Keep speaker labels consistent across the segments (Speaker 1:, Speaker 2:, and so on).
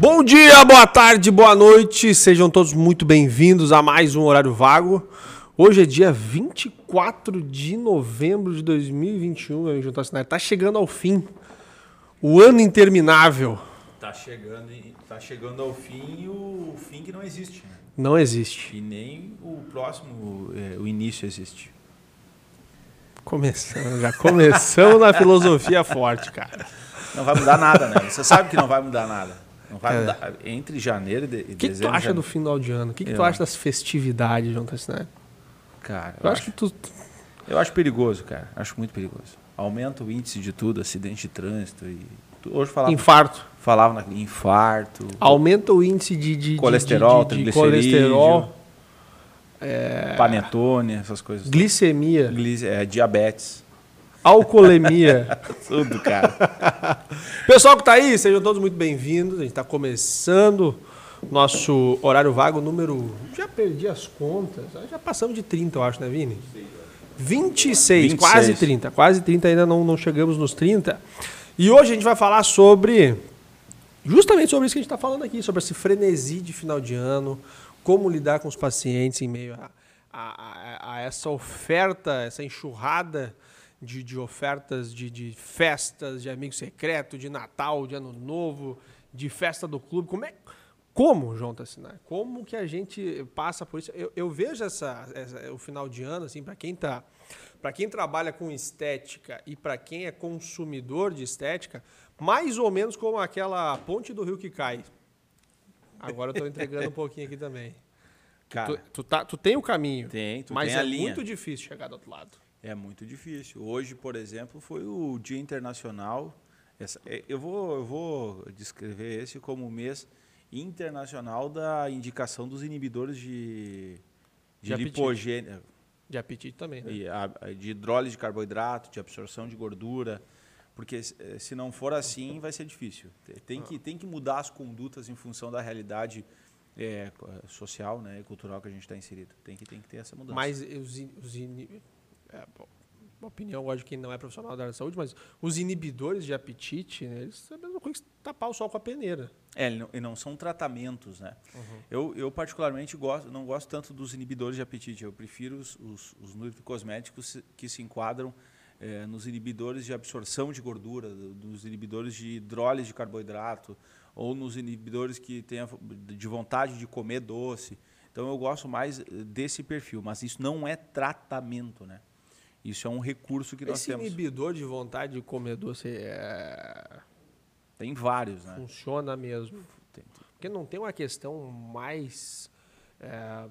Speaker 1: Bom dia, boa tarde, boa noite, sejam todos muito bem-vindos a mais um Horário Vago. Hoje é dia 24 de novembro de 2021, meu amigo Junto Tá chegando ao fim, o ano interminável.
Speaker 2: Tá chegando, tá chegando ao fim o fim que não existe. Né?
Speaker 1: Não existe.
Speaker 2: E nem o próximo, é, o início existe.
Speaker 1: Começando, já começamos na filosofia forte, cara.
Speaker 2: Não vai mudar nada, né? Você sabe que não vai mudar nada. Não vai
Speaker 1: É.
Speaker 2: mudar. Entre janeiro e, de, e
Speaker 1: O que, tu
Speaker 2: dezembro.
Speaker 1: acha do final de ano? O que, que tu
Speaker 2: Eu-
Speaker 1: acha das festividades, João Tassinari?
Speaker 2: Cara,
Speaker 1: Eu acho que tu.
Speaker 2: eu acho perigoso, cara. Acho muito perigoso. Aumenta o índice de tudo, acidente de trânsito e. Hoje falava,
Speaker 1: Infarto.
Speaker 2: falava na, infarto,
Speaker 1: Aumenta o índice de, de-
Speaker 2: Colesterol,
Speaker 1: de, de, de colesterol,
Speaker 2: panetone, essas coisas.
Speaker 1: glicemia,
Speaker 2: Glice- é, diabetes.
Speaker 1: Alcoolemia.
Speaker 2: Tudo, cara.
Speaker 1: Pessoal que tá aí, sejam todos muito bem-vindos. A gente tá começando nosso horário vago número. Já perdi as contas. Já passamos de 30, eu acho, né, Vini? 26,
Speaker 2: 26.
Speaker 1: quase 30. Quase 30, ainda não, não chegamos nos 30. E hoje a gente vai falar sobre. Justamente sobre isso que a gente está falando aqui, sobre esse frenesi de final de ano, como lidar com os pacientes em meio a, a- a- a essa oferta, essa enxurrada de, de ofertas de, de festas, de amigo secreto, de Natal, de Ano Novo, de festa do clube. Como é. Como, João Tassinar? Como que a gente passa por isso? Eu, eu vejo essa, essa- o final de ano, assim, para quem tá. Para quem trabalha com estética e para quem é consumidor de estética, mais ou menos como aquela ponte do rio que cai. Agora eu estou entregando um pouquinho aqui também.
Speaker 2: Cara,
Speaker 1: tu, tu, tá, tu tem o caminho,
Speaker 2: tem, tu
Speaker 1: mas
Speaker 2: tem
Speaker 1: é
Speaker 2: a linha.
Speaker 1: muito difícil chegar do outro lado.
Speaker 2: É muito difícil. Hoje, por exemplo, foi o Dia Internacional. essa- é, eu, vou, eu vou descrever esse como o mês internacional da indicação dos inibidores de, de,
Speaker 1: De apetite.
Speaker 2: lipogênio,
Speaker 1: De apetite também, né?
Speaker 2: a- de hidrólise de carboidrato, de absorção de gordura. Porque se eh, não for assim, vai ser difícil. Te- Tem que, tem que mudar as condutas em função da realidade co- social né, e cultural que a gente está inserido. Tem que, tem que ter essa mudança.
Speaker 1: Mas os, in- os ini- é, uma opinião, lógico, que não é profissional da área da saúde, mas os inibidores de apetite, né, eles é a mesma coisa que tapar o sol com a peneira.
Speaker 2: É, e não, e não são tratamentos, né? Eu, eu particularmente gosto, não gosto tanto dos inibidores de apetite. Eu prefiro os, os, os nutricosméticos que se enquadram eh, nos inibidores de absorção de gordura, dos inibidores de hidrólise de carboidrato, ou nos inibidores que têm de vontade de comer doce. Então eu gosto mais eh, desse perfil, mas isso não é tratamento, né? Isso é um recurso que nós
Speaker 1: Esse
Speaker 2: temos.
Speaker 1: inibidor de vontade de comer doce é,
Speaker 2: Tem vários, né?
Speaker 1: funciona mesmo. Porque não tem uma questão mais é,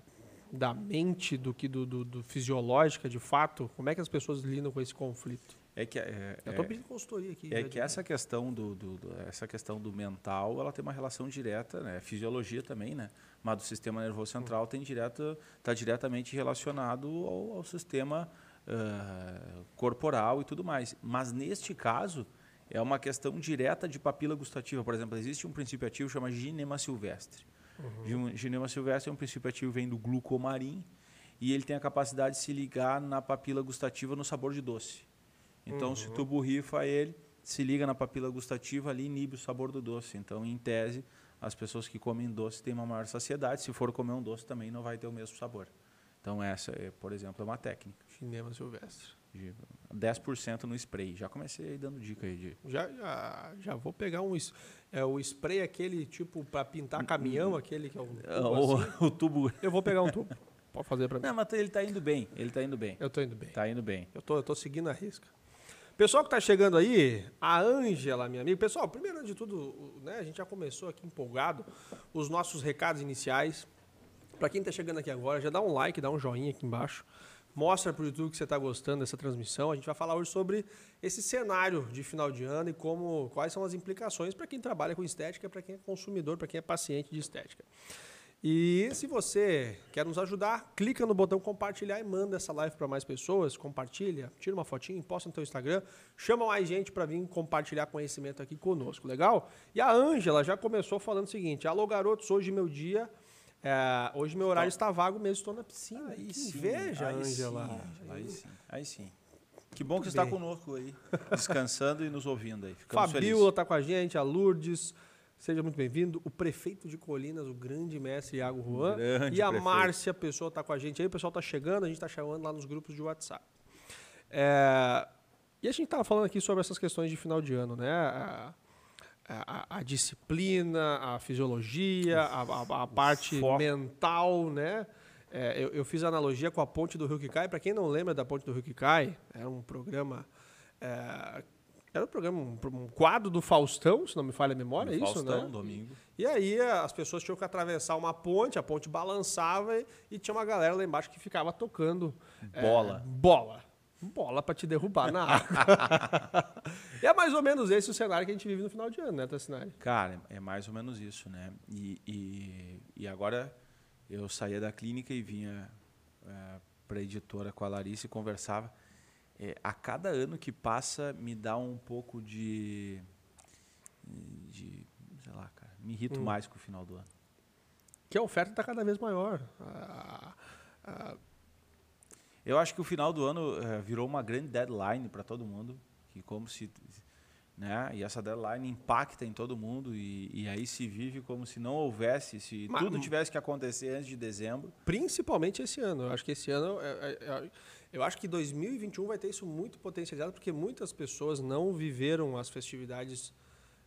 Speaker 1: da mente do que do, do- do fisiológica, de fato. Como é que as pessoas lidam com esse conflito?
Speaker 2: É que é,
Speaker 1: Eu
Speaker 2: é-
Speaker 1: estou pedindo consultoria aqui.
Speaker 2: É que essa questão do, do- do- essa questão do mental, ela tem uma relação direta, né? Fisiologia também, né? Mas do sistema nervoso central tem direta, está diretamente relacionado ao, ao sistema corporal e tudo mais. Mas neste caso é uma questão direta de papila gustativa. Por exemplo, existe um princípio ativo chamado ginema silvestre. Gin- Ginema silvestre é um princípio ativo vem do glucomarim e ele tem a capacidade de se ligar na papila gustativa no sabor de doce. Então, se tu borrifa ele, se liga na papila gustativa ali, inibe o sabor do doce. Então, em tese, as pessoas que comem doce têm uma maior saciedade. Se for comer um doce, também não vai ter o mesmo sabor. Então, essa, é, por exemplo, é uma técnica.
Speaker 1: Cinema silvestre.
Speaker 2: De 10% no spray. Já comecei aí dando dica aí de.
Speaker 1: Já, já, já vou pegar um. É, o spray aquele tipo para pintar caminhão, aquele que é um. tubo
Speaker 2: O,
Speaker 1: assim.
Speaker 2: o tubo.
Speaker 1: Eu vou pegar um tubo. Pode fazer para mim.
Speaker 2: Não, mas ele está indo bem. Ele está indo bem.
Speaker 1: Eu tô indo bem.
Speaker 2: Está indo bem.
Speaker 1: Eu tô, eu tô seguindo a risca. Pessoal que tá chegando aí, a Ângela, minha amiga. Pessoal, primeiro de tudo, né, a gente já começou aqui empolgado os nossos recados iniciais. Para quem tá chegando aqui agora, já dá um like, dá um joinha aqui embaixo. Mostra pro YouTube que você tá gostando dessa transmissão. A gente vai falar hoje sobre esse cenário de final de ano e como quais são as implicações para quem trabalha com estética, para quem é consumidor, para quem é paciente de estética. E se você quer nos ajudar, clica no botão compartilhar e manda essa live para mais pessoas. Compartilha, tira uma fotinha, posta no teu Instagram, chama mais gente para vir compartilhar conhecimento aqui conosco, legal? E a Ângela já começou falando o seguinte: Alô, garotos, hoje meu dia. É, hoje meu horário está vago mesmo, estou na piscina.
Speaker 2: Aí
Speaker 1: que
Speaker 2: sim,
Speaker 1: inveja,
Speaker 2: aí
Speaker 1: Ângela.
Speaker 2: sim, Aí sim, aí sim. Que bom que você está conosco aí, descansando e nos ouvindo aí. Ficamos
Speaker 1: Fabiola
Speaker 2: felizes.
Speaker 1: tá com a gente, a Lourdes. Seja muito bem-vindo. O prefeito de Colinas, o grande mestre Iago Juan.
Speaker 2: Grande
Speaker 1: e a
Speaker 2: prefeito.
Speaker 1: Márcia, a pessoa está com a gente aí. O pessoal está chegando, a gente está chamando lá nos grupos de WhatsApp. É, e a gente estava falando aqui sobre essas questões de final de ano, né? A, a- disciplina, a fisiologia, a, a- parte
Speaker 2: foco.
Speaker 1: mental, né? É, eu, eu fiz a analogia com a ponte do Rio que cai. Para quem não lembra da ponte do Rio que cai, era um programa, é, era um programa, um, um quadro do Faustão, se não me falha a memória, é isso,
Speaker 2: Faustão,
Speaker 1: né?
Speaker 2: domingo.
Speaker 1: E aí as pessoas tinham que atravessar uma ponte, a ponte balançava e, e tinha uma galera lá embaixo que ficava tocando é,
Speaker 2: Bola.
Speaker 1: bola. Bola para te derrubar na água. e é mais ou menos esse o cenário que a gente vive no final de ano, né, Tassinari?
Speaker 2: Cara, é é mais ou menos isso, né? E, e, e agora eu saía da clínica e vinha para a editora com a Larissa e conversava. É, a cada ano que passa me dá um pouco de, de sei lá, cara, me irrito mais com o final do ano.
Speaker 1: Que a oferta está cada vez maior. Ah, ah,
Speaker 2: Eu acho que o final do ano eh, virou uma grande deadline para todo mundo, que como se, né? E essa deadline impacta em todo mundo e, e aí se vive como se não houvesse, se
Speaker 1: Mas-
Speaker 2: tudo tivesse que acontecer antes de dezembro.
Speaker 1: principalmente esse ano. Eu acho que esse ano, é- é- é- eu acho que 2021 vai ter isso muito potencializado, porque muitas pessoas não viveram as festividades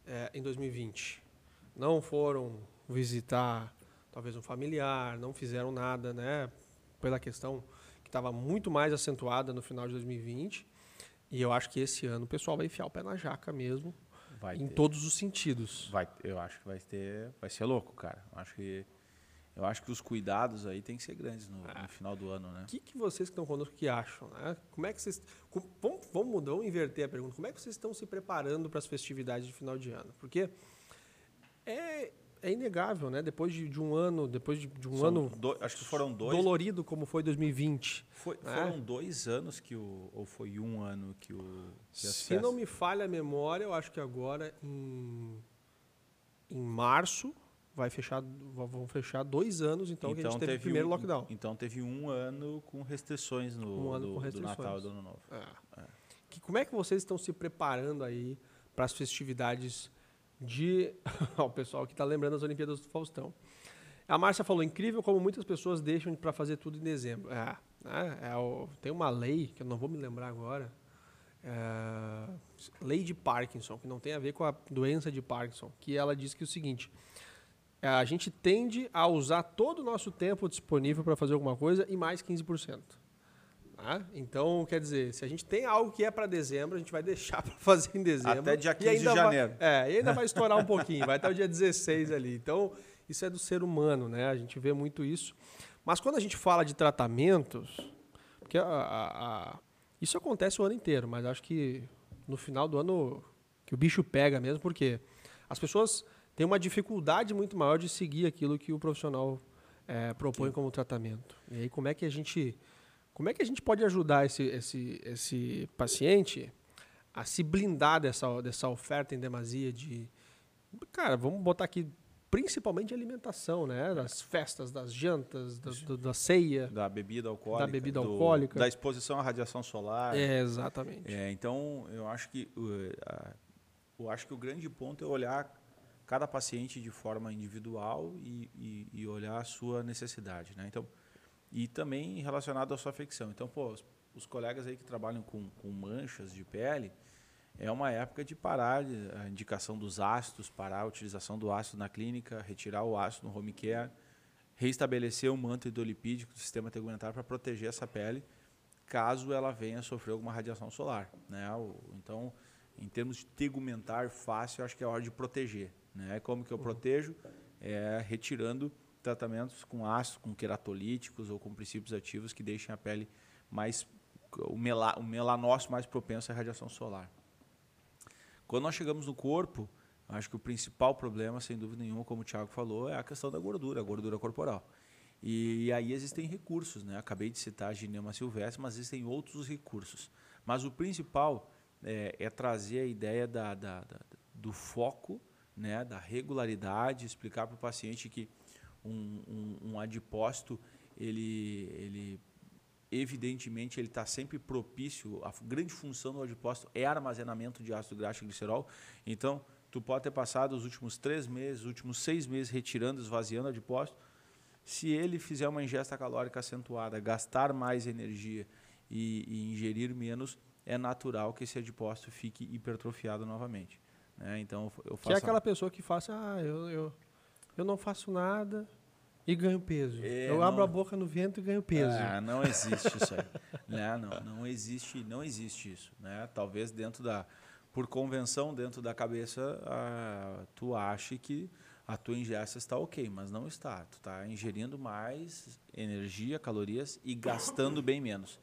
Speaker 1: é, em 2020. Não foram visitar talvez um familiar, não fizeram nada, né? Pela questão que estava muito mais acentuada no final de 2020. E eu acho que esse ano o pessoal vai enfiar o pé na jaca mesmo,
Speaker 2: Vai
Speaker 1: em
Speaker 2: ter.
Speaker 1: todos os sentidos.
Speaker 2: Vai, eu acho que vai ter, vai ser louco, cara. Eu acho que eu acho que os cuidados aí tem que ser grandes no, no final do ano, né?
Speaker 1: O que, que vocês que estão conosco que acham? Né? Como é que vocês. vamos, vamos mudar, vamos inverter a pergunta. Como é que vocês estão se preparando para as festividades de final de ano? Porque é, é inegável, né? Depois de, de um ano, depois de, de um
Speaker 2: São
Speaker 1: ano
Speaker 2: do- acho que foram dois.
Speaker 1: dolorido como foi 2020.
Speaker 2: foi-
Speaker 1: né?
Speaker 2: Foram dois anos que o ou foi um ano que o que
Speaker 1: Se não
Speaker 2: festas-
Speaker 1: me falha a memória, eu acho que agora em, em março vai fechar, vão fechar dois anos, então, que a gente teve o primeiro
Speaker 2: um,
Speaker 1: lockdown.
Speaker 2: Então teve um ano com restrições no
Speaker 1: Um ano
Speaker 2: do,
Speaker 1: com
Speaker 2: do
Speaker 1: restrições.
Speaker 2: Natal e do Ano Novo.
Speaker 1: É. Que, como é que vocês estão se preparando aí para as festividades de. O pessoal que está lembrando as Olimpíadas do Faustão. A Márcia falou: incrível como muitas pessoas deixam para fazer tudo em dezembro. É, né? É o- tem uma lei, que eu não vou me lembrar agora. é, lei de Parkinson, que não tem a ver com a doença de Parkinson, que ela diz que é o seguinte: é, a gente tende a usar todo o nosso tempo disponível para fazer alguma coisa e mais 15%. Tá? Então, quer dizer, se a gente tem algo que é para dezembro, a gente vai deixar para fazer em dezembro.
Speaker 2: Até dia
Speaker 1: e
Speaker 2: 15 de
Speaker 1: ainda vai-
Speaker 2: janeiro.
Speaker 1: é, e ainda vai estourar um pouquinho, vai até o dia 16 ali. Então, isso é do ser humano, né? A gente vê muito isso. Mas quando a gente fala de tratamentos, porque a- a- a- isso acontece o ano inteiro, mas acho que no final do ano que o bicho pega mesmo, porque as pessoas têm uma dificuldade muito maior de seguir aquilo que o profissional eh, propõe como tratamento. E aí como é que a gente como é que a gente pode ajudar esse, esse, esse paciente a se blindar dessa, dessa oferta em demasia de. Cara, vamos botar aqui principalmente alimentação, né? Das festas, das jantas, da, do- da ceia.
Speaker 2: Da bebida alcoólica.
Speaker 1: bebida
Speaker 2: do-
Speaker 1: alcoólica.
Speaker 2: Da exposição à radiação solar.
Speaker 1: É, exatamente.
Speaker 2: É, então, eu acho que uh, eu acho que o grande ponto é olhar cada paciente de forma individual e, e- e olhar a sua necessidade, né? Então, e também relacionado à sua afecção. Então, pô, os, os colegas aí que trabalham com, com manchas de pele, é uma época de parar a indicação dos ácidos, parar a utilização do ácido na clínica, retirar o ácido no home care, reestabelecer o manto hidrolipídico do sistema tegumentar para proteger essa pele caso ela venha a sofrer alguma radiação solar. Né? Então, em termos de tegumentar fácil, acho que é hora de proteger. Né? Como que eu protejo? É retirando tratamentos com ácido, com queratolíticos ou com princípios ativos que deixem a pele mais o, mela, o melanócito mais propenso à radiação solar. Quando nós chegamos no corpo, acho que o principal problema, sem dúvida nenhuma, como o Thiago falou, é a questão da gordura, a gordura corporal. E aí existem recursos, né? Acabei de citar a ginema silvestre, mas existem outros recursos. Mas o principal é, é trazer a ideia da, da- da- do foco, né? da regularidade, explicar para o paciente que um, um, um adipócito, ele, ele evidentemente ele está sempre propício, a grande função do adipócito é armazenamento de ácido graxo e glicerol. Então, Tu pode ter passado os últimos três meses, os últimos seis meses retirando, esvaziando o adipócito. Se ele fizer uma ingesta calórica acentuada, gastar mais energia e, e ingerir menos, é natural que esse adipócito fique hipertrofiado novamente. Né? Então eu faço
Speaker 1: que é aquela pessoa que faça, ah, eu, eu, eu não faço nada e ganho peso.
Speaker 2: É,
Speaker 1: eu
Speaker 2: não-
Speaker 1: abro a boca no vento e ganho peso.
Speaker 2: Ah, não existe isso aí. né? não, não existe, não existe isso. Né? Talvez dentro da, por convenção dentro da cabeça, ah, tu ache que a tua ingesta está ok, mas não está. Tu está ingerindo mais energia, calorias e gastando bem menos.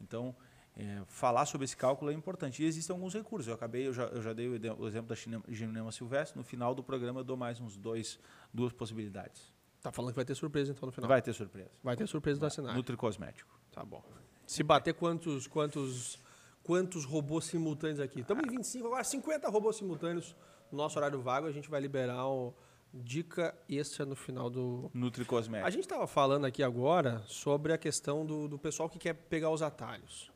Speaker 2: Então, é, falar sobre esse cálculo é importante. E existem alguns recursos. Eu acabei, eu já, eu já dei o exemplo da Ginema silvestre. No final do programa eu dou mais uns dois, duas possibilidades.
Speaker 1: Tá falando que vai ter surpresa então no final.
Speaker 2: Vai ter surpresa.
Speaker 1: Vai ter surpresa do assinar.
Speaker 2: Nutricosmético.
Speaker 1: Tá bom. Se bater quantos quantos quantos robôs simultâneos aqui? Estamos em 25, agora 50 robôs simultâneos no nosso horário vago, a gente vai liberar uma dica extra no final do
Speaker 2: Nutricosmético.
Speaker 1: A gente estava falando aqui agora sobre a questão do, do pessoal que quer pegar os atalhos.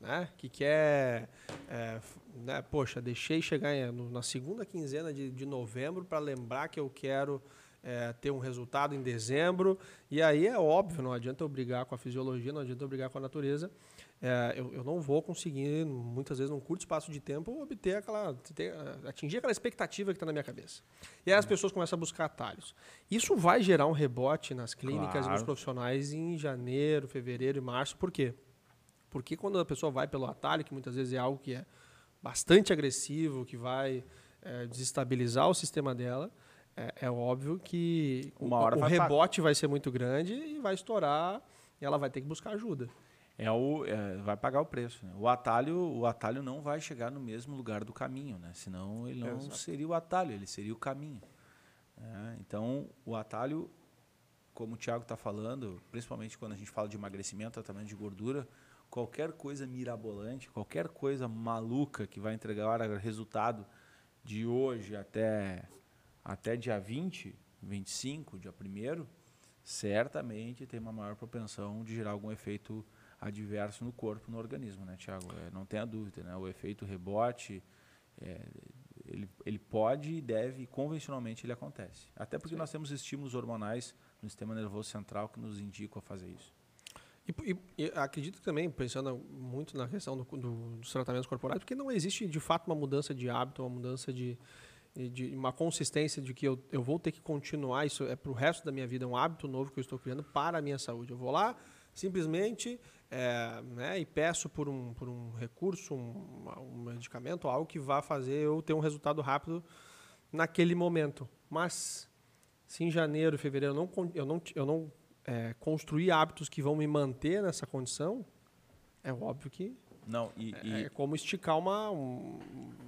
Speaker 1: Né? Que quer. é, né? Poxa, deixei chegar na segunda quinzena de, de novembro para lembrar que eu quero é, ter um resultado em dezembro. E aí é óbvio, não adianta eu brigar com a fisiologia, não adianta eu brigar com a natureza. É, eu, eu não vou conseguir, muitas vezes, num curto espaço de tempo, obter aquela. ter- atingir aquela expectativa que está na minha cabeça. E aí as pessoas começam a buscar atalhos. Isso vai gerar um rebote nas clínicas e nos
Speaker 2: Claro.
Speaker 1: profissionais em janeiro, fevereiro e março. Por quê? Porque quando a pessoa vai pelo atalho, que muitas vezes é algo que é bastante agressivo, que vai é, desestabilizar o sistema dela, é, é óbvio que o- o,
Speaker 2: vai
Speaker 1: rebote vai ser muito grande e vai estourar e ela vai ter que buscar ajuda.
Speaker 2: É o, é, vai pagar o preço. né? O atalho, o atalho não vai chegar no mesmo lugar do caminho, né? Senão ele não
Speaker 1: Exato.
Speaker 2: seria o atalho, ele seria o caminho. né? Então, o atalho, como o Thiago está falando, principalmente quando a gente fala de emagrecimento, tratamento de gordura, qualquer coisa mirabolante, qualquer coisa maluca que vai entregar resultado de hoje até, até dia 20, 25, dia 1 certamente tem uma maior propensão de gerar algum efeito adverso no corpo, no organismo, né, Tiago? não tenha dúvida, né? O efeito rebote, é, ele, ele pode e deve, convencionalmente ele acontece. Até porque nós temos estímulos hormonais no sistema nervoso central que nos indicam a fazer isso.
Speaker 1: E, e- e acredito também, pensando muito na questão do- do- dos tratamentos corporais, porque não existe de fato uma mudança de hábito, uma mudança de, de uma consistência de que eu, eu vou ter que continuar, isso é para o resto da minha vida, é um hábito novo que eu estou criando para a minha saúde. Eu vou lá, simplesmente, é, né, e peço por um, por um recurso, um, um medicamento, algo que vá fazer eu ter um resultado rápido naquele momento. Mas, se em janeiro, fevereiro, eu não, eu não, eu não é, construir hábitos que vão me manter nessa condição, é óbvio que
Speaker 2: Não, e, e-
Speaker 1: é como esticar uma, um,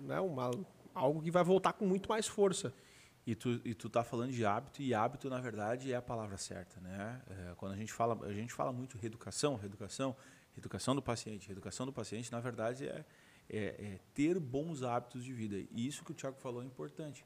Speaker 1: né, uma, algo que vai voltar com muito mais força.
Speaker 2: E tu, e tu tá falando de hábito, e hábito, na verdade, é a palavra certa, né? É, quando a gente fala, a gente fala muito reeducação, reeducação, reeducação do paciente, reeducação do paciente, na verdade, é, é, é ter bons hábitos de vida. E isso que o Tiago falou é importante.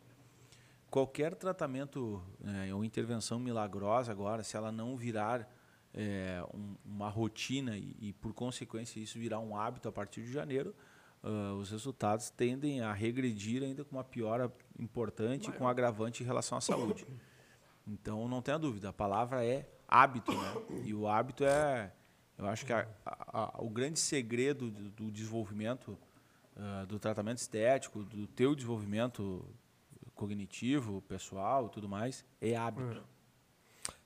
Speaker 2: Qualquer tratamento né, ou intervenção milagrosa agora, se ela não virar é, um- uma rotina e, e, por consequência, isso virar um hábito a partir de janeiro, ah, os resultados tendem a regredir ainda com uma piora importante, com um agravante em relação à saúde. Então, não tenha dúvida, a palavra é hábito, né? E o hábito é, eu acho que a- a- a- o grande segredo do, do desenvolvimento ah, do tratamento estético, do teu desenvolvimento cognitivo, pessoal, tudo mais, é hábito.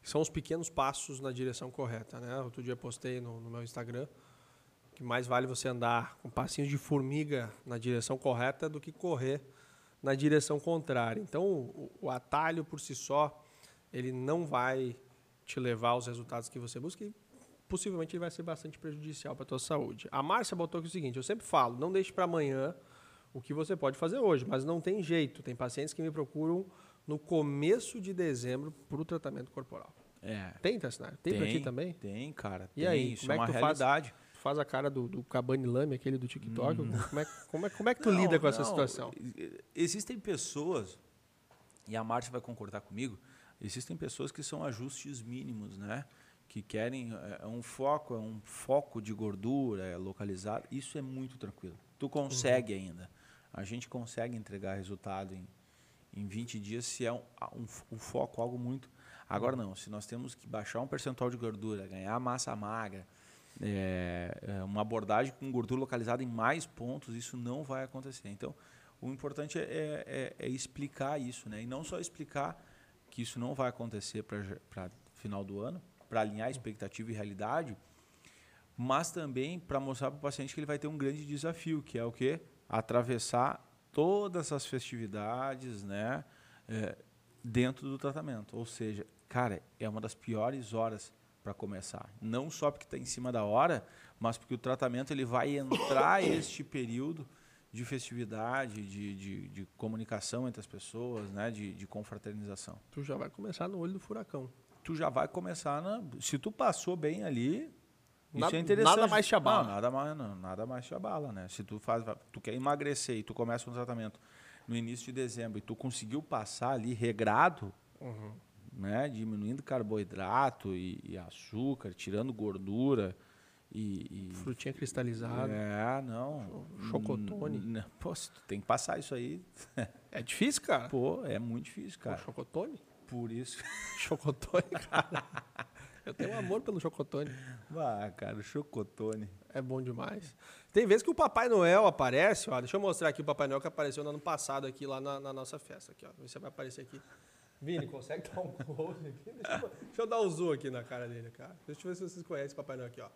Speaker 1: São os pequenos passos na direção correta, né? Outro dia postei no, no meu Instagram que mais vale você andar com passinhos de formiga na direção correta do que correr na direção contrária. Então, o, o atalho por si só, ele não vai te levar aos resultados que você busca e possivelmente ele vai ser bastante prejudicial para a tua saúde. A Márcia botou aqui o seguinte, eu sempre falo, não deixe para amanhã o que você pode fazer hoje, mas não tem jeito. Tem pacientes que me procuram no começo de dezembro para o tratamento corporal.
Speaker 2: É.
Speaker 1: Tem, Tassinari? Tem, por aqui também?
Speaker 2: Tem, cara.
Speaker 1: E
Speaker 2: tem,
Speaker 1: aí,
Speaker 2: isso
Speaker 1: como
Speaker 2: é
Speaker 1: é que
Speaker 2: uma
Speaker 1: tu faz?
Speaker 2: realidade.
Speaker 1: Tu faz a cara do, do Cabane Lame, aquele do TikTok? Como, é, como, é, como é que tu
Speaker 2: Não,
Speaker 1: lida com essa
Speaker 2: não,
Speaker 1: situação?
Speaker 2: e- Existem pessoas, e a Márcia vai concordar comigo, existem pessoas que são ajustes mínimos, né? Que querem é, é um foco, é um foco de gordura, é localizado. Isso é muito tranquilo. Tu consegue
Speaker 1: Uhum.
Speaker 2: ainda. A gente consegue entregar resultado em, em 20 dias se é um, um, um foco, algo muito. Agora não, se nós temos que baixar um percentual de gordura, ganhar massa magra, é, é, uma abordagem com gordura localizada em mais pontos, isso não vai acontecer. Então, o importante é, é, é explicar isso, né? E não só explicar que isso não vai acontecer para final do ano, para alinhar expectativa e realidade, mas também para mostrar para o paciente que ele vai ter um grande desafio, que é o quê? Atravessar todas as festividades, né? É, dentro do tratamento. Ou seja, cara, é uma das piores horas para começar. Não só porque está em cima da hora, mas porque o tratamento ele vai entrar este período de festividade, de, de, de, comunicação entre as pessoas, né? de, de confraternização.
Speaker 1: Tu já vai começar no olho do furacão.
Speaker 2: Tu já vai começar na. Se tu passou bem ali,
Speaker 1: isso nada, é interessante. Nada mais te abala.
Speaker 2: Não, nada mais, não, nada mais te abala, né? Se tu faz, tu quer emagrecer e tu começa um tratamento no início de dezembro e tu conseguiu passar ali regrado, uhum. né? Diminuindo carboidrato e, e, açúcar, tirando gordura e,
Speaker 1: e frutinha cristalizada.
Speaker 2: É, não.
Speaker 1: Chocotone.
Speaker 2: Pô, tu tem que passar isso aí.
Speaker 1: É difícil, cara.
Speaker 2: Pô, é muito difícil, cara. Pô,
Speaker 1: chocotone?
Speaker 2: Por isso.
Speaker 1: chocotone, cara. Eu tenho um amor pelo chocotone.
Speaker 2: Ah, cara, o chocotone.
Speaker 1: É bom demais. Tem vezes que o Papai Noel aparece, ó. Deixa eu mostrar aqui o Papai Noel que apareceu no ano passado aqui lá na, na nossa festa. Aqui, ó. Você vai aparecer aqui. Vini, consegue dar um close aqui? Deixa eu, deixa eu, dar um zoom aqui na cara dele, cara. Deixa eu ver se vocês conhecem o Papai Noel aqui, ó.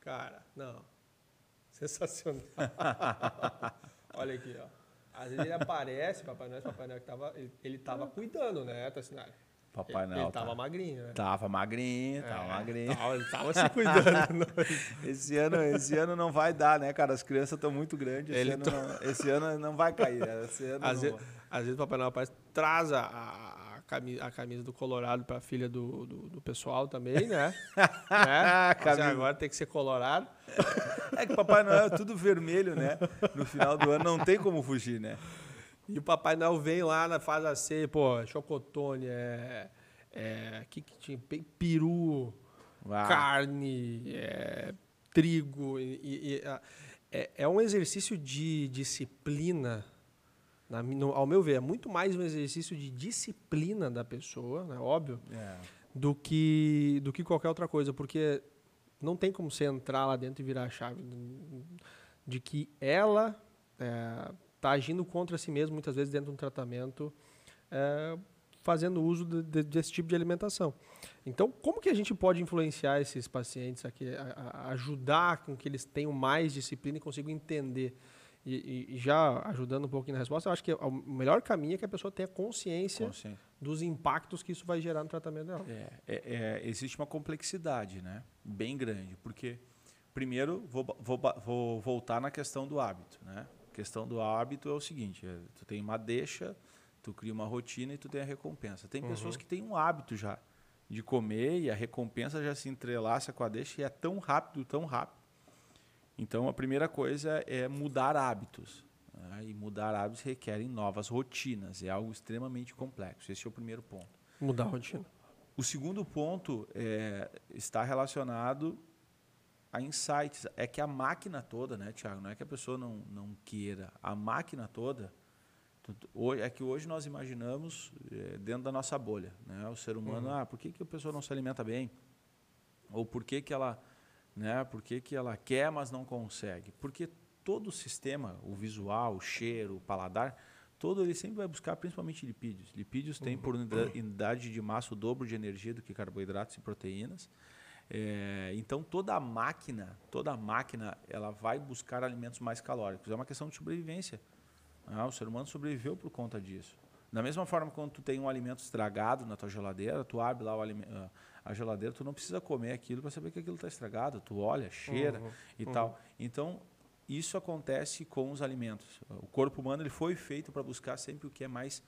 Speaker 1: Cara, não. Sensacional. Olha aqui, ó. Às vezes ele aparece, Papai Noel, Papai Noel que tava, ele, ele tava cuidando, né, Tassinari?
Speaker 2: Papai Noel.
Speaker 1: Ele tava tá. magrinho, né?
Speaker 2: Tava magrinho, tava é, magrinho.
Speaker 1: Tava, ele tava se cuidando.
Speaker 2: esse, ano, esse ano não vai dar, né, cara? As crianças estão muito grandes. Esse, ano, não, esse ano não vai cair. Né? Esse ano
Speaker 1: às, vezes, às vezes o Papai Noel aparece, traz a, a, camisa, a camisa do Colorado pra filha do, do, do pessoal também, né? né? Assim, agora tem que ser Colorado.
Speaker 2: É que o Papai Noel é tudo vermelho, né? No final do ano não tem como fugir, né?
Speaker 1: E o Papai Noel vem lá, na, faz a ceia, pô, chocotone, é, é, que, que tinha? Peru, Uau. carne, é, trigo. E, e, é, é um exercício de disciplina, na, no, ao meu ver, é muito mais um exercício de disciplina da pessoa, né, óbvio, é. do, que, do que qualquer outra coisa, porque não tem como você entrar lá dentro e virar a chave de que ela é, está agindo contra si mesmo, muitas vezes dentro de um tratamento, é, fazendo uso de, de, desse tipo de alimentação. Então, como que a gente pode influenciar esses pacientes aqui, a, a ajudar com que eles tenham mais disciplina e consigam entender? E, e, já ajudando um pouquinho na resposta, eu acho que o melhor caminho é que a pessoa tenha consciência, consciência. dos impactos que isso vai gerar no tratamento dela.
Speaker 2: É, é, é, existe uma complexidade né? bem grande, porque, primeiro, vou, vou, vou voltar na questão do hábito. Né? Questão do hábito é o seguinte: é, tu tem uma deixa, tu cria uma rotina e tu tem a recompensa. Tem uhum. pessoas que têm um hábito já de comer e a recompensa já se entrelaça com a deixa e é tão rápido, tão rápido. Então a primeira coisa é mudar hábitos. Né? E mudar hábitos requerem novas rotinas. É algo extremamente complexo. Esse é o primeiro ponto.
Speaker 1: Mudar a rotina.
Speaker 2: O segundo ponto é, está relacionado a insights. É que a máquina toda, né, Tiago? Não é que a pessoa não, não queira. A máquina toda. É que hoje nós imaginamos é, dentro da nossa bolha. Né? O ser humano, uhum. ah, por que, que a pessoa não se alimenta bem? Ou por que, que ela. Né, por que, que ela quer, mas não consegue? Porque todo o sistema, o visual, o cheiro, o paladar, todo ele sempre vai buscar principalmente lipídios. Lipídios uhum. têm por unidade de massa o dobro de energia do que carboidratos e proteínas. É, então toda a máquina, toda a máquina, ela vai buscar alimentos mais calóricos. É uma questão de sobrevivência. Ah, o ser humano sobreviveu por conta disso. Da mesma forma, quando tu tem um alimento estragado na tua geladeira, tu abre lá ah, a geladeira, tu não precisa comer aquilo para saber que aquilo está estragado. Tu olha, cheira uhum, e uhum. tal. Então isso acontece com os alimentos. O corpo humano ele foi feito para buscar sempre o que é mais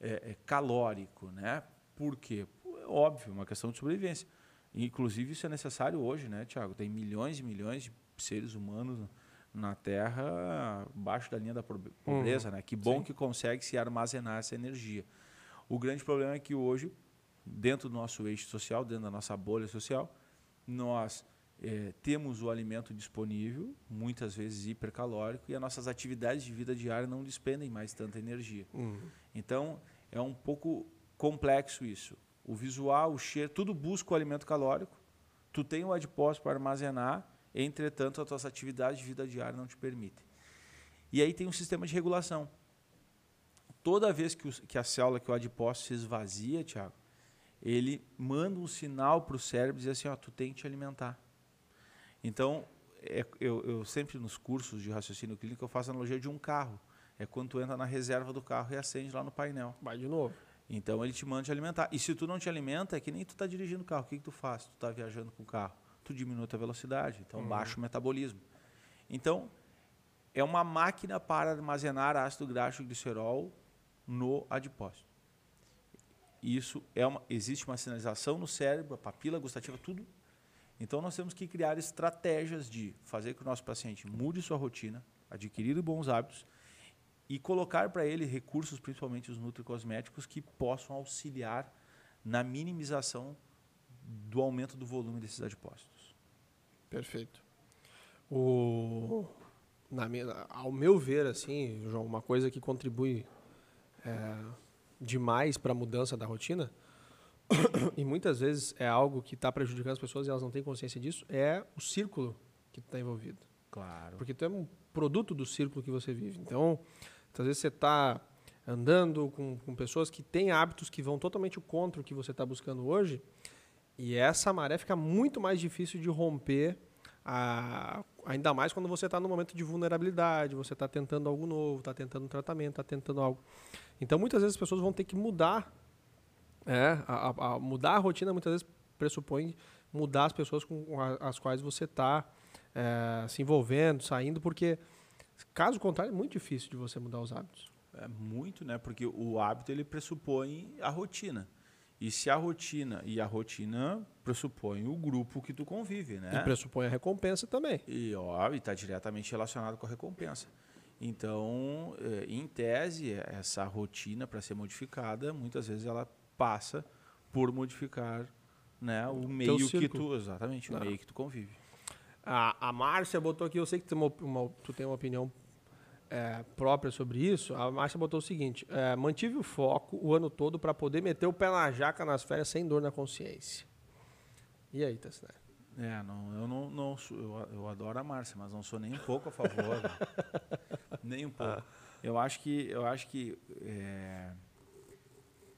Speaker 2: é, é, calórico, né? Por quê? É óbvio, uma questão de sobrevivência. Inclusive, isso é necessário hoje, né, Tiago? Tem milhões e milhões de seres humanos na Terra abaixo da linha da pobreza, uhum. né? Que bom Sim. que consegue se armazenar essa energia. O grande problema é que hoje, dentro do nosso eixo social, dentro da nossa bolha social, nós é, temos o alimento disponível, muitas vezes hipercalórico, e as nossas atividades de vida diária não despendem mais tanta energia.
Speaker 1: Uhum.
Speaker 2: Então, é um pouco complexo isso. O visual, o cheiro, tudo busca o alimento calórico. Tu tem o adipócito para armazenar, entretanto, as tuas atividades de vida diária não te permitem. E aí tem um sistema de regulação. Toda vez que, o, que a célula, que o adipócito se esvazia, Tiago, ele manda um sinal para o cérebro e diz assim, ó, tu tem que te alimentar. Então, é, eu, eu, sempre nos cursos de raciocínio clínico eu faço a analogia de um carro. É quando tu entra na reserva do carro e acende lá no painel.
Speaker 1: Vai de novo.
Speaker 2: Então ele te manda te alimentar. E se tu não te alimenta, é que nem tu está dirigindo o carro. O que, que tu faz? Tu está viajando com o carro. Tu diminui a velocidade, então uhum. baixa o metabolismo. Então, é uma máquina para armazenar ácido graxo e glicerol no adipócito. Isso é uma, existe uma sinalização no cérebro, a papila gustativa, tudo então nós temos que criar estratégias de fazer que o nosso paciente mude sua rotina, adquirir bons hábitos e colocar para ele recursos, principalmente os nutricosméticos, que possam auxiliar na minimização do aumento do volume desses adipócitos.
Speaker 1: Perfeito. O, na ao meu ver, assim, João, uma coisa que contribui é, demais para a mudança da rotina e muitas vezes é algo que está prejudicando as pessoas e elas não têm consciência disso, é o círculo que está envolvido.
Speaker 2: Claro.
Speaker 1: Porque tu é um produto do círculo que você vive. Então, às vezes você está andando com, com pessoas que têm hábitos que vão totalmente contra o que você está buscando hoje, e essa maré fica muito mais difícil de romper, a, ainda mais quando você está num momento de vulnerabilidade, você está tentando algo novo, está tentando um tratamento, está tentando algo. Então, muitas vezes as pessoas vão ter que mudar é, a, a mudar a rotina muitas vezes pressupõe mudar as pessoas com as quais você está é, se envolvendo, saindo, porque caso contrário é muito difícil de você mudar os hábitos.
Speaker 2: É muito, né? Porque o hábito ele pressupõe a rotina. E se a rotina e a rotina pressupõe o grupo que tu convive, né?
Speaker 1: E pressupõe a recompensa também.
Speaker 2: E ó, está diretamente relacionado com a recompensa. Então, é, em tese, essa rotina para ser modificada, muitas vezes ela passa por modificar né, o meio que tu. Exatamente, o Não. meio que tu convive.
Speaker 1: A, a Márcia botou aqui, eu sei que tu tem uma, uma tu tem uma opinião é, própria sobre isso. A Márcia botou o seguinte: é, mantive o foco o ano todo para poder meter o pé na jaca nas férias sem dor na consciência. E aí, Tassinari?
Speaker 2: É, não, eu não, não eu, eu adoro a Márcia, mas não sou nem um pouco a favor. né? nem um pouco. Ah. Eu acho que, eu acho que é,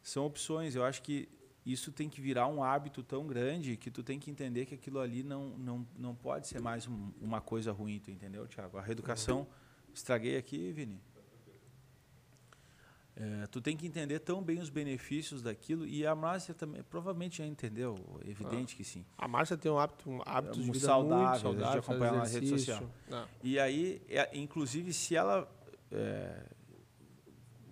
Speaker 2: são opções. Eu acho que isso tem que virar um hábito tão grande que tu tem que entender que aquilo ali não, não, não pode ser mais um, uma coisa ruim, tu entendeu, Tiago? A reeducação, estraguei aqui, Vini. É, tu tem que entender tão bem os benefícios daquilo e a Márcia também provavelmente já entendeu, evidente ah. que sim.
Speaker 1: A Márcia tem um hábito, um hábito de vida
Speaker 2: saudável,
Speaker 1: muito saudável, a
Speaker 2: gente acompanha ela na rede social. Ah. E aí, é, inclusive, se ela é,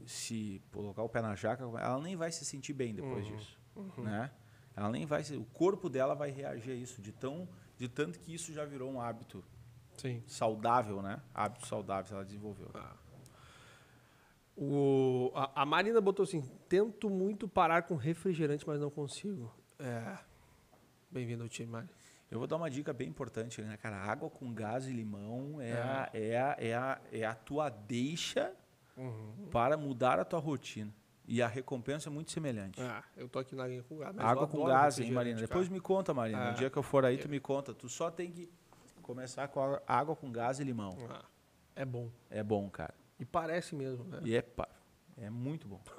Speaker 2: se colocar o pé na jaca, ela nem vai se sentir bem depois uhum. disso, uhum. né? Ela nem vai, o corpo dela vai reagir a isso de tão, de tanto que isso já virou um hábito
Speaker 1: Sim.
Speaker 2: saudável, né? Hábito saudável ela desenvolveu. Ah.
Speaker 1: O, a, a, Marina botou assim: tento muito parar com refrigerante, mas não consigo. É. Bem-vindo ao time, Mari.
Speaker 2: Eu vou dar uma dica bem importante, né, cara? Água com gás e limão é, é. A, é, a, é, a, é a tua deixa uhum. para mudar a tua rotina. E a recompensa é muito semelhante.
Speaker 1: Ah, eu tô aqui na linha com gás.
Speaker 2: Água com gás, hein, Marina? Depois me conta, Marina. No dia que eu for aí, tu me conta. Tu só tem que começar com água com gás e limão. Ah,
Speaker 1: é bom.
Speaker 2: É bom, cara.
Speaker 1: E parece mesmo, né?
Speaker 2: E é, é muito bom.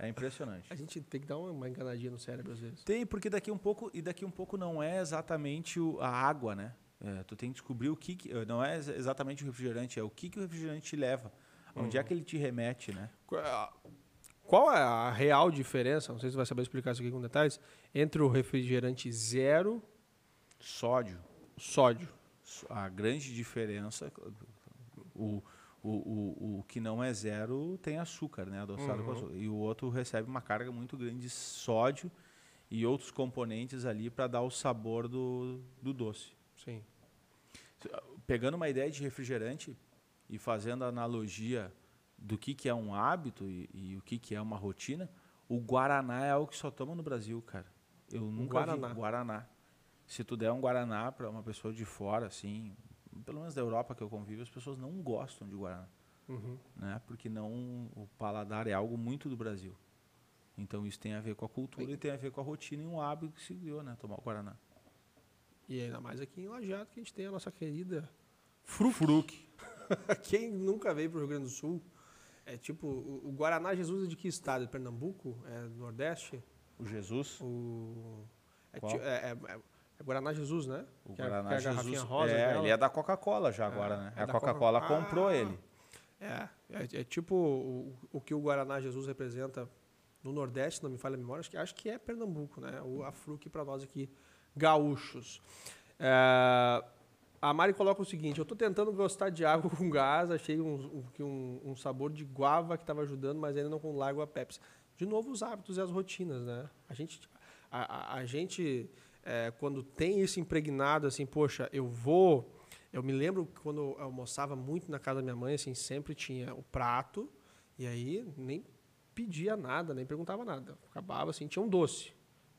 Speaker 2: É impressionante.
Speaker 1: a gente tem que dar uma enganadinha no cérebro às vezes.
Speaker 2: Tem, porque daqui um pouco e daqui um pouco não é exatamente o, a água, né? É, tu tem que descobrir o que, que não é exatamente o refrigerante, é o que, que o refrigerante te leva. Onde é que ele te remete, né?
Speaker 1: Qual é a real diferença, não sei se você vai saber explicar isso aqui com detalhes, entre o refrigerante zero...
Speaker 2: Sódio.
Speaker 1: Sódio.
Speaker 2: A grande diferença... O, o, o, o que não é zero tem açúcar, né? Adoçado uhum. com açúcar. E o outro recebe uma carga muito grande de sódio e outros componentes ali para dar o sabor do, do doce.
Speaker 1: Sim.
Speaker 2: Pegando uma ideia de refrigerante, e fazendo analogia do que, que é um hábito e, e, o que, que é uma rotina, o Guaraná é algo que só toma no Brasil, cara. Eu nunca
Speaker 1: Guaraná.
Speaker 2: vi Guaraná. se tu der um Guaraná para uma pessoa de fora, assim, pelo menos da Europa que eu convivo, as pessoas não gostam de Guaraná.
Speaker 1: Uhum.
Speaker 2: Né? Porque não, o paladar é algo muito do Brasil. Então isso tem a ver com a cultura e tem a ver com a rotina e um hábito que se criou, né? Tomar o Guaraná.
Speaker 1: E ainda mais aqui em Lajeado que a gente tem a nossa querida Fruc. Quem nunca veio para o Rio Grande do Sul, é tipo, o, o Guaraná Jesus é de que estado? É Pernambuco? É do Nordeste?
Speaker 2: O Jesus?
Speaker 1: O... É,
Speaker 2: Qual?
Speaker 1: é- é- é- é Guaraná Jesus, né?
Speaker 2: O
Speaker 1: Que é-
Speaker 2: Guaraná
Speaker 1: que é a
Speaker 2: Jesus.
Speaker 1: rosa
Speaker 2: é,
Speaker 1: dela.
Speaker 2: ele é da Coca-Cola já agora, né?
Speaker 1: é
Speaker 2: a
Speaker 1: da
Speaker 2: Coca-Cola
Speaker 1: Coca-
Speaker 2: comprou
Speaker 1: Ah.
Speaker 2: ele.
Speaker 1: É, é, é tipo o, o que o Guaraná Jesus representa no Nordeste, não me falha a memória, acho que, acho que é Pernambuco, né? O, a Fruc para nós aqui, gaúchos. É, a Mari coloca o seguinte, eu estou tentando gostar de água com gás, achei um, um, um, sabor de guava que estava ajudando, mas ainda não com lago a Pepsi. De novo, os hábitos e as rotinas, né? A gente, a, a- a gente é, quando tem isso impregnado, assim, poxa, eu vou... Eu me lembro quando eu almoçava muito na casa da minha mãe, assim, sempre tinha o prato, e aí nem pedia nada, nem perguntava nada. Acabava assim, tinha um doce.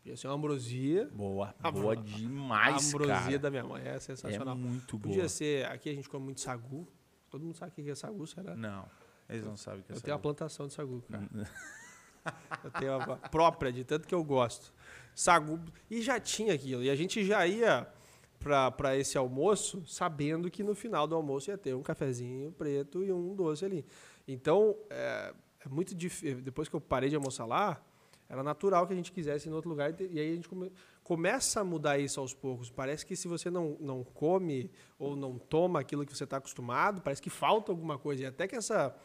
Speaker 1: Podia ser uma ambrosia.
Speaker 2: Boa,
Speaker 1: A
Speaker 2: boa
Speaker 1: bro-
Speaker 2: demais,
Speaker 1: a ambrosia
Speaker 2: cara.
Speaker 1: da minha mãe é
Speaker 2: É
Speaker 1: sensacional.
Speaker 2: muito boa.
Speaker 1: Podia ser, aqui a gente come muito sagu. Todo mundo sabe o que é sagu, será?
Speaker 2: Não, eles não sabem o que é
Speaker 1: Eu tenho uma
Speaker 2: sagu.
Speaker 1: plantação de sagu, cara. Eu tenho uma própria, de tanto que eu gosto. Sagu. E já tinha aquilo. E a gente já ia para esse almoço sabendo que no final do almoço ia ter um cafezinho preto e um doce ali. Então, é, é muito difícil. Depois que eu parei de almoçar lá, era natural que a gente quisesse ir em outro lugar. E aí a gente come- começa a mudar isso aos poucos. Parece que se você não, não come ou não toma aquilo que você está acostumado, parece que falta alguma coisa. E até que essa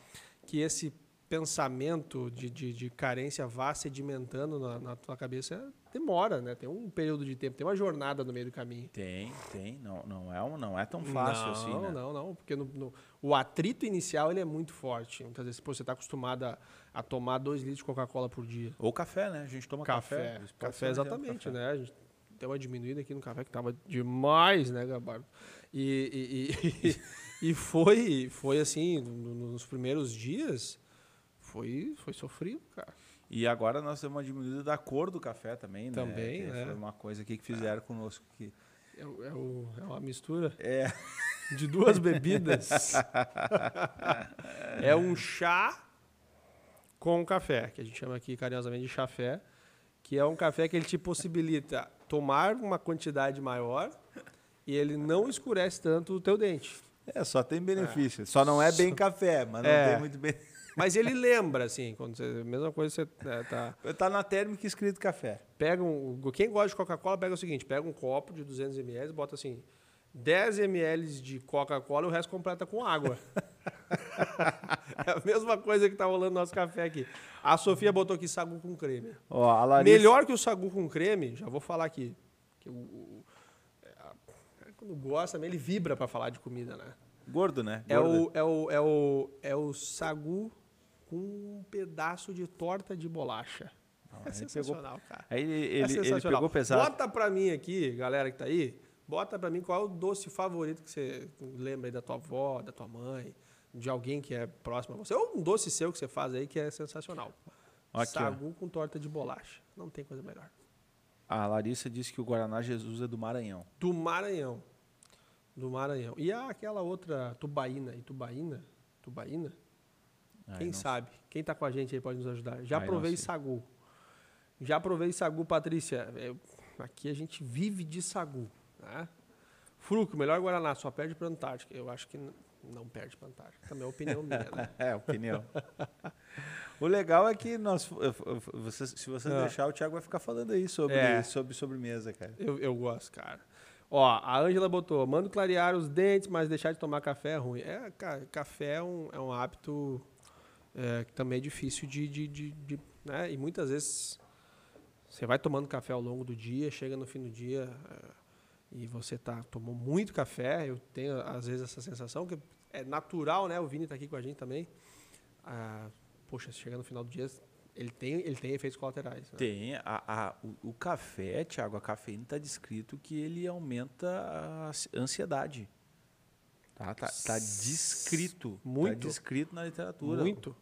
Speaker 1: que esse pensamento de, de, de carência vá sedimentando na, na tua cabeça demora, né? Tem um período de tempo, tem uma jornada no meio do caminho.
Speaker 2: Tem, tem. Não, não, é, um- não é tão fácil
Speaker 1: não,
Speaker 2: assim, né?
Speaker 1: Não, não, porque no, no- o atrito inicial ele é muito forte. Muitas vezes pô, você está acostumado a, a tomar dois litros de Coca-Cola por dia.
Speaker 2: Ou café, né? A gente toma café.
Speaker 1: Café, café, exatamente,
Speaker 2: café.
Speaker 1: né? A gente deu uma diminuída aqui no café que tava demais, né, Gabardo? E, e, e, e foi, foi assim, no- nos primeiros dias, foi, foi sofrido, cara.
Speaker 2: E agora nós temos uma diminuída da cor do café também, né?
Speaker 1: Também,
Speaker 2: Que
Speaker 1: né?
Speaker 2: Foi uma coisa aqui que fizeram conosco. Que...
Speaker 1: É, é o- é uma mistura
Speaker 2: É,
Speaker 1: de duas bebidas. é um chá com café, que a gente chama aqui carinhosamente de chafé, que é um café que ele te possibilita tomar uma quantidade maior e ele não escurece tanto o teu dente.
Speaker 2: é, só tem benefício. Só não é bem café, mas não
Speaker 1: É.
Speaker 2: tem muito bem.
Speaker 1: Mas ele lembra, assim, quando você, mesma coisa você é, tá,
Speaker 2: Tá na térmica escrito café.
Speaker 1: pega um, quem gosta de Coca-Cola pega o seguinte, pega um copo de 200 ml, bota assim, 10 ml de Coca-Cola e o resto completa com água. é a mesma coisa que tá rolando no nosso café aqui. A Sofia botou aqui sagu com creme.
Speaker 2: Ó, a Larissa...
Speaker 1: Melhor que o sagu com creme, já vou falar aqui. Que o, o- é, a- quando gosta, ele vibra para falar de comida, né?
Speaker 2: Gordo, né?
Speaker 1: É
Speaker 2: Gordo.
Speaker 1: o, é, o, é, o, é o sagu com um pedaço de torta de bolacha.
Speaker 2: Não,
Speaker 1: é sensacional, cara.
Speaker 2: Aí ele,
Speaker 1: É
Speaker 2: ele, ele
Speaker 1: sensacional.
Speaker 2: pegou pesado.
Speaker 1: Bota pra mim aqui, galera que tá aí, bota pra mim qual é o doce favorito que você lembra aí da tua avó, da tua mãe, de alguém que é próximo a você. Ou um doce seu que você faz aí que é sensacional.
Speaker 2: Aqui, ó.
Speaker 1: Sagu com torta de bolacha. Não tem coisa melhor.
Speaker 2: A Larissa disse que o Guaraná Jesus é do Maranhão.
Speaker 1: Do Maranhão. Do Maranhão. E a- aquela outra tubaína. E tubaína? Tubaína?
Speaker 2: Ai,
Speaker 1: Quem
Speaker 2: não
Speaker 1: sabe? Quem tá com a gente aí pode nos ajudar. Já
Speaker 2: Ai,
Speaker 1: provei sagu. Já provei sagu, Patrícia. É, aqui a gente vive de sagu. Né? Fruco, melhor Guaraná, só perde para Antártica. Eu acho que não perde para Antártica. Também é opinião minha, né?
Speaker 2: É, opinião. o legal é que nós, você, se você
Speaker 1: É.
Speaker 2: deixar, o Thiago vai ficar falando aí sobre,
Speaker 1: É.
Speaker 2: sobre sobremesa, cara.
Speaker 1: Eu, eu gosto, cara. Ó, a Ângela botou, mando clarear os dentes, mas deixar de tomar café é ruim. É, ca- café é um, é um hábito é, que também é difícil de, de, de, de- né? E muitas vezes você vai tomando café ao longo do dia, chega no fim do dia é, e você tá, tomou muito café. Eu tenho, às vezes, essa sensação que é natural, né? O Vini tá aqui com a gente também. Ah, poxa, chega no final do dia, ele tem, ele tem efeitos colaterais. né?
Speaker 2: Tem. A, a- o, o café, Thiago, a cafeína está descrito que ele aumenta a ansi- ansiedade. Tá, tá, tá descrito.
Speaker 1: Muito.
Speaker 2: Tá descrito na literatura.
Speaker 1: Muito.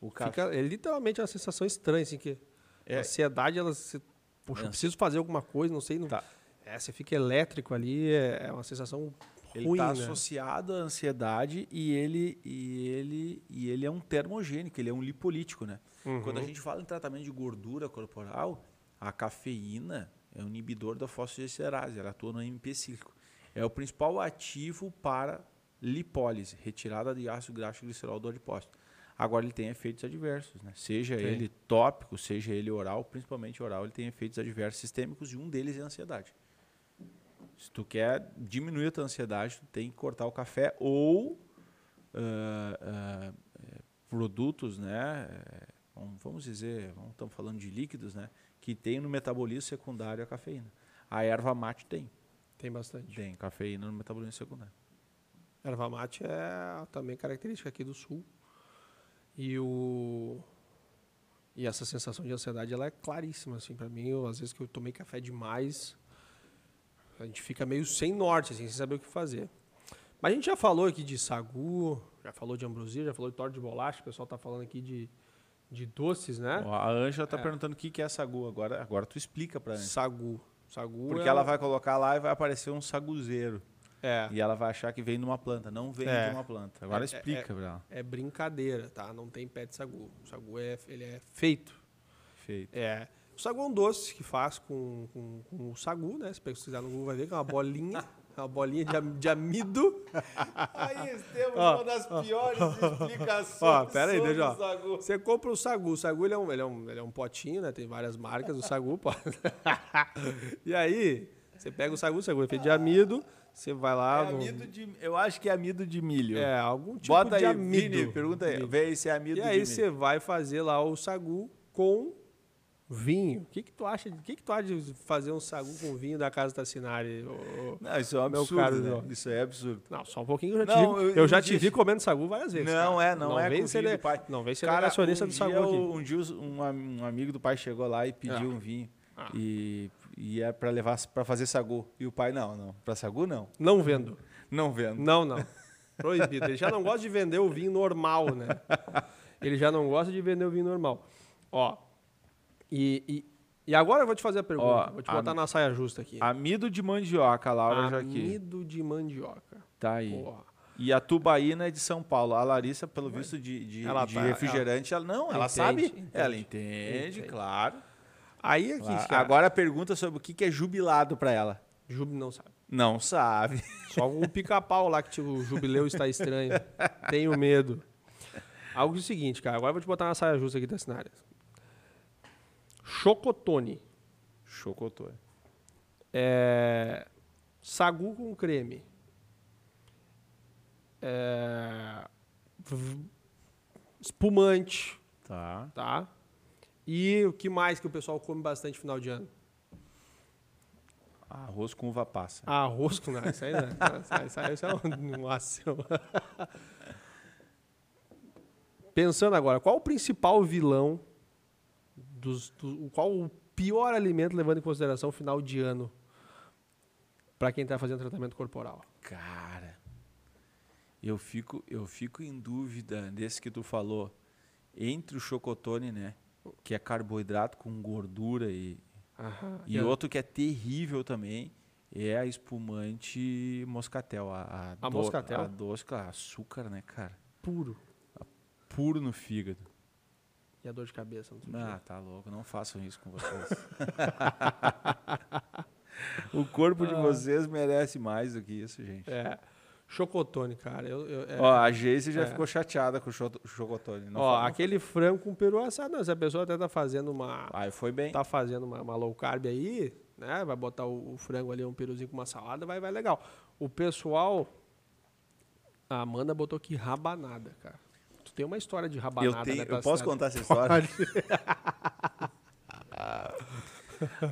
Speaker 2: O café.
Speaker 1: Fica, é literalmente uma sensação estranha, assim, que
Speaker 2: É.
Speaker 1: a ansiedade, ela... Se, Poxa, eu
Speaker 2: Ansi-
Speaker 1: preciso fazer alguma coisa, não sei. Não,
Speaker 2: Tá.
Speaker 1: É, você fica elétrico ali, é, é uma sensação
Speaker 2: Ele
Speaker 1: ruim,
Speaker 2: está
Speaker 1: né?
Speaker 2: associado à ansiedade e ele, e, ele, e ele é um termogênico, ele é um lipolítico, né?
Speaker 1: Uhum.
Speaker 2: Quando a gente fala em tratamento de gordura corporal, a cafeína é um inibidor da fosfodiesterase, ela atua no AMP cíclico. É o principal ativo para lipólise, retirada de ácido graxo e glicerol do adipócito. Agora ele tem efeitos adversos, né? Seja
Speaker 1: Tem.
Speaker 2: ele tópico, seja ele oral, principalmente oral, ele tem efeitos adversos sistêmicos e um deles é a ansiedade. Se tu quer diminuir a tua ansiedade, tu tem que cortar o café ou ah, eh, produtos, né? eh, vamos- dizer, estamos falando de líquidos, né? Que tem no metabolismo secundário a cafeína. A erva mate tem,
Speaker 1: Tem bastante.
Speaker 2: tem cafeína no metabolismo secundário.
Speaker 1: Erva mate é também característica aqui do sul. E o e essa sensação de ansiedade ela é claríssima assim para mim. Eu, às vezes que eu tomei café demais, a gente fica meio sem norte, assim, sem saber o que fazer. Mas a gente já falou aqui de sagu, já falou de ambrosia, já falou de torta de bolacha. O pessoal tá falando aqui de, de doces, né?
Speaker 2: A Ângela está perguntando o que que é sagu. Agora, agora tu explica para Ângela.
Speaker 1: Sagu. Sagu
Speaker 2: Porque
Speaker 1: é
Speaker 2: ela vai colocar lá e vai aparecer um saguzeiro.
Speaker 1: É,
Speaker 2: E ela vai achar que vem de uma planta. Não vem
Speaker 1: É.
Speaker 2: de uma planta. Agora
Speaker 1: É, é,
Speaker 2: explica pra ela.
Speaker 1: é brincadeira, tá? Não tem pé de sagu. O sagu é, ele é feito
Speaker 2: Feito.
Speaker 1: É. O sagu é um doce que faz com, com, com o sagu, né? Se pesquisar no Google vai ver que é uma bolinha, é uma bolinha de, am- de amido.
Speaker 2: Aí temos
Speaker 1: Ó,
Speaker 2: uma das piores explicações.
Speaker 1: Ó, pera aí,
Speaker 2: sobre
Speaker 1: deixa, ó.
Speaker 2: sagu.
Speaker 1: Você compra o sagu. O sagu ele é, um, ele, é um, ele é um potinho, né? Tem várias marcas. O sagu pode... E aí, você pega o sagu, o sagu é feito de amido. Você vai lá...
Speaker 2: É amido de, eu acho que é amido de milho.
Speaker 1: É, algum tipo
Speaker 2: Bota
Speaker 1: de
Speaker 2: aí,
Speaker 1: amido.
Speaker 2: Vini, pergunta aí. Vê aí se é amido
Speaker 1: E
Speaker 2: de
Speaker 1: aí
Speaker 2: milho.
Speaker 1: você vai fazer lá o sagu com vinho. O que que tu acha? de- O que que tu acha de fazer um sagu com vinho da casa Tassinari? ô- ô?
Speaker 2: Não, isso é um
Speaker 1: Meu
Speaker 2: absurdo,
Speaker 1: caro
Speaker 2: né? Isso é absurdo.
Speaker 1: Não, só um pouquinho. Eu já,
Speaker 2: Não,
Speaker 1: te,
Speaker 2: eu-
Speaker 1: vi, eu já te vi comendo sagu várias vezes.
Speaker 2: Não
Speaker 1: cara.
Speaker 2: é, não, é
Speaker 1: vem ser
Speaker 2: do pai.
Speaker 1: Não vem ser
Speaker 2: Cara,
Speaker 1: negacionista
Speaker 2: um
Speaker 1: do sagu aqui.
Speaker 2: Um dia um, um amigo do pai chegou lá e pediu
Speaker 1: Ah.
Speaker 2: um vinho.
Speaker 1: Ah.
Speaker 2: E, e é pra levar para fazer sagu. E o pai, não, não. Pra sagu, não.
Speaker 1: Não vendo.
Speaker 2: Não vendo.
Speaker 1: Não, não. Proibido. Ele já não gosta de vender o vinho normal, né? Ele já não gosta de vender o vinho normal. Ó. E, e, e agora eu vou te fazer a pergunta.
Speaker 2: Ó,
Speaker 1: vou te botar
Speaker 2: am-
Speaker 1: na saia justa aqui.
Speaker 2: Amido de mandioca, Laura já aqui.
Speaker 1: Amido de mandioca.
Speaker 2: Tá aí.
Speaker 1: Porra.
Speaker 2: E a tubaína é de São Paulo. A Larissa, pelo visto de, de,
Speaker 1: Ela
Speaker 2: de
Speaker 1: tá-
Speaker 2: refrigerante, ela, não, ela,
Speaker 1: Ela
Speaker 2: sabe.
Speaker 1: entende,
Speaker 2: Ela
Speaker 1: entende.
Speaker 2: entende,
Speaker 1: Entende.
Speaker 2: claro.
Speaker 1: Aí aqui,
Speaker 2: Claro.
Speaker 1: cara,
Speaker 2: Agora pergunta sobre o que que é jubilado pra ela.
Speaker 1: Júbilo não sabe.
Speaker 2: Não sabe.
Speaker 1: Só o pica-pau lá que tipo, o jubileu está estranho. Tenho medo. Algo é o seguinte, cara. Agora eu vou te botar na saia justa aqui da cenário. Chocotone.
Speaker 2: Chocotô.
Speaker 1: É, sagu com creme. É, espumante,
Speaker 2: Tá.
Speaker 1: tá? E o que mais que o pessoal come bastante no final de ano?
Speaker 2: Arroz com uva passa.
Speaker 1: Arroz com nada. Isso aí, né? Isso aí, isso aí, é um, um ação. Pensando agora, qual o principal vilão dos, do- qual o pior alimento levando em consideração o final de ano para quem está fazendo tratamento corporal?
Speaker 2: Cara, eu fico, eu fico em dúvida desse que tu falou entre o chocotone, né? Que é carboidrato com gordura e, e
Speaker 1: a-
Speaker 2: outro que é terrível também é a espumante moscatel. A,
Speaker 1: A
Speaker 2: do-
Speaker 1: moscatel?
Speaker 2: A doce, claro, açúcar, né, cara?
Speaker 1: puro
Speaker 2: Puro no fígado.
Speaker 1: e a dor de cabeça. Não
Speaker 2: Ah, tá louco. Não façam isso com vocês. o corpo de vocês merece mais do que isso, gente.
Speaker 1: É, chocotone, cara. Eu, eu- é-
Speaker 2: Ó, a Geise já
Speaker 1: É.
Speaker 2: ficou chateada com o cho- chocotone. Não
Speaker 1: ó, aquele frango com peru assado, não, se a pessoa até tá fazendo uma
Speaker 2: Aí foi bem.
Speaker 1: tá fazendo uma, uma low carb aí, né? Vai botar o, o frango ali, um peruzinho com uma salada, vai, vai legal. O pessoal. A Amanda botou aqui rabanada, cara. Tu tem uma história de rabanada,
Speaker 2: Eu, tenho,
Speaker 1: né?
Speaker 2: eu
Speaker 1: Tá-
Speaker 2: posso contar essa história?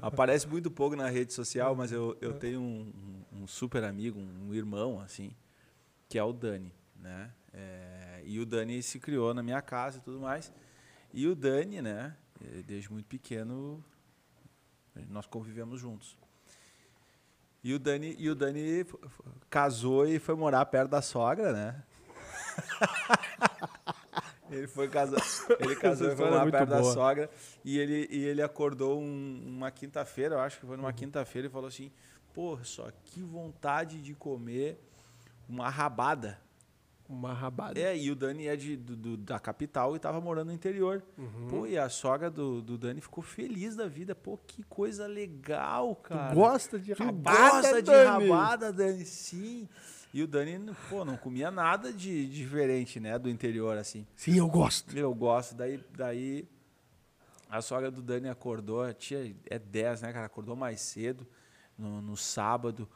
Speaker 2: Aparece muito pouco na rede social, mas eu, eu tenho um- um super amigo, um irmão, assim, que é o Dani, né? É, e o Dani se criou na minha casa e tudo mais. E o Dani, né, eh, desde muito pequeno, nós convivemos juntos. E o Dani, e o Dani casou e foi morar perto da sogra, né? Ele foi casar, ele casou e foi
Speaker 1: é muito
Speaker 2: perto da
Speaker 1: boa.
Speaker 2: sogra e ele, e ele acordou um- uma quinta-feira, eu acho que foi numa quinta-feira e falou assim: "Porra, só que vontade de comer uma rabada".
Speaker 1: Uma rabada.
Speaker 2: É, e o Dani é de, do- do- da capital e tava morando no interior.
Speaker 1: Uhum.
Speaker 2: Pô, e a sogra do, do Dani ficou feliz da vida. Pô, que coisa legal, cara.
Speaker 1: Gosta de
Speaker 2: Tu
Speaker 1: rabada,
Speaker 2: gosta de
Speaker 1: Dani?
Speaker 2: rabada, Dani? Sim. E o Dani, pô, não comia nada de diferente, né, do interior, assim.
Speaker 1: Sim, eu gosto.
Speaker 2: Eu gosto. Daí, daí a sogra do Dani acordou, a tia é 10, né, cara? Acordou mais cedo, no, no sábado,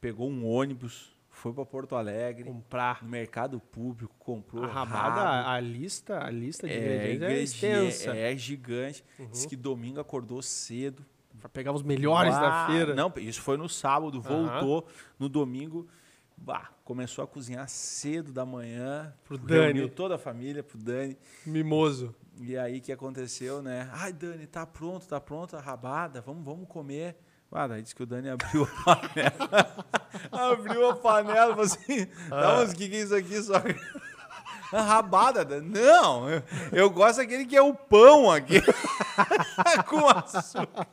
Speaker 2: pegou um ônibus, foi para Porto Alegre,
Speaker 1: Comprar
Speaker 2: no mercado público, comprou
Speaker 1: a rabada,
Speaker 2: rabo.
Speaker 1: a lista, a lista de
Speaker 2: É,
Speaker 1: ingredientes é extensa. Uhum.
Speaker 2: é gigante. Diz que domingo acordou cedo.
Speaker 1: Pra pegar os melhores da
Speaker 2: Bah,
Speaker 1: feira.
Speaker 2: Não, isso foi no sábado, voltou no domingo. Bah, começou a cozinhar cedo da manhã.
Speaker 1: Pro
Speaker 2: reuniu
Speaker 1: Dani.
Speaker 2: toda a família pro Dani.
Speaker 1: Mimoso.
Speaker 2: E aí o que aconteceu, né? Ai, Dani, tá pronto, tá pronto a rabada, vamos, vamos comer. Ah, daí disse que o Dani abriu a panela. abriu a panela falou assim:
Speaker 1: Ah.
Speaker 2: Tá, mas o que, que é isso aqui? Só rabada? Dani? Não, eu, eu gosto daquele que é o pão aqui. Com açúcar.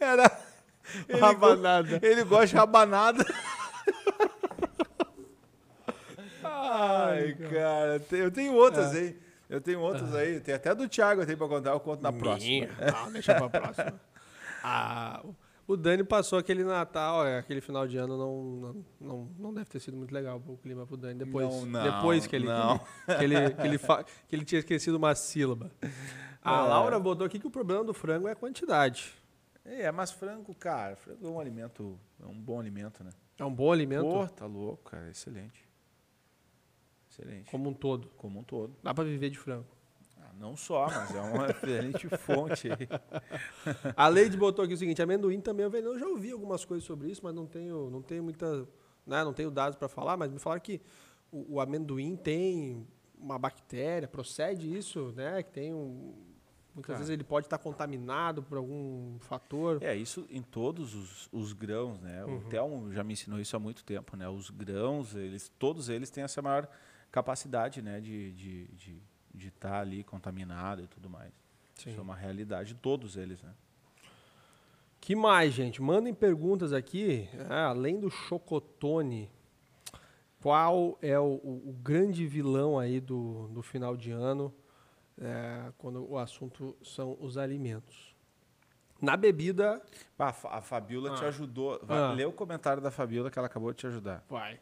Speaker 2: Era. Ele, go-
Speaker 1: Rabanada.
Speaker 2: ele gosta de rabanada. Ai, cara, eu tenho outras
Speaker 1: É.
Speaker 2: aí. Eu tenho outras aí. Tem até do Thiago tenho pra contar, eu conto na próxima.
Speaker 1: Minha. Não, deixa pra próxima. Ah, o- Dani passou aquele Natal, é, aquele final de ano não, não, não, não deve ter sido muito legal o clima pro Dani. Depois,
Speaker 2: Não, não,
Speaker 1: depois que ele,
Speaker 2: não.
Speaker 1: que ele, que ele, fa- que ele tinha esquecido uma sílaba. A
Speaker 2: É.
Speaker 1: Laura botou aqui que o problema do frango é a quantidade.
Speaker 2: É, mas frango, cara, frango é um alimento, é um bom alimento, né?
Speaker 1: É um bom alimento
Speaker 2: Pô, tá louco, cara, excelente. Excelente.
Speaker 1: como um todo.
Speaker 2: Como um todo.
Speaker 1: Dá pra viver de frango.
Speaker 2: Não só, mas é uma excelente fonte.
Speaker 1: A Leide botou aqui o seguinte: amendoim também é veneno. Eu já ouvi algumas coisas sobre isso, mas não tenho, não tenho muita. Né, não tenho dados para falar, mas me falaram que o, o amendoim tem uma bactéria, procede isso, né? Que tem um. Muitas
Speaker 2: Cara.
Speaker 1: vezes ele pode estar contaminado por algum fator.
Speaker 2: É, isso em todos os, os grãos, né?
Speaker 1: Uhum.
Speaker 2: O Telmo já me ensinou isso há muito tempo, né? Os grãos, eles, todos eles têm essa maior capacidade, né? De estar de, de, de tá ali contaminado e tudo mais.
Speaker 1: Sim.
Speaker 2: Isso é uma realidade, todos eles, né?
Speaker 1: Que mais, gente? Mandem perguntas aqui. Ah, além do chocotone, qual é o, o- grande vilão aí do, do final de ano, é, quando o assunto são os alimentos? Na bebida,
Speaker 2: Ah, a Fa- a Fabiola te
Speaker 1: Ah.
Speaker 2: ajudou. Vai,
Speaker 1: Ah.
Speaker 2: Lê o comentário da Fabiola que ela acabou de te ajudar.
Speaker 1: vai.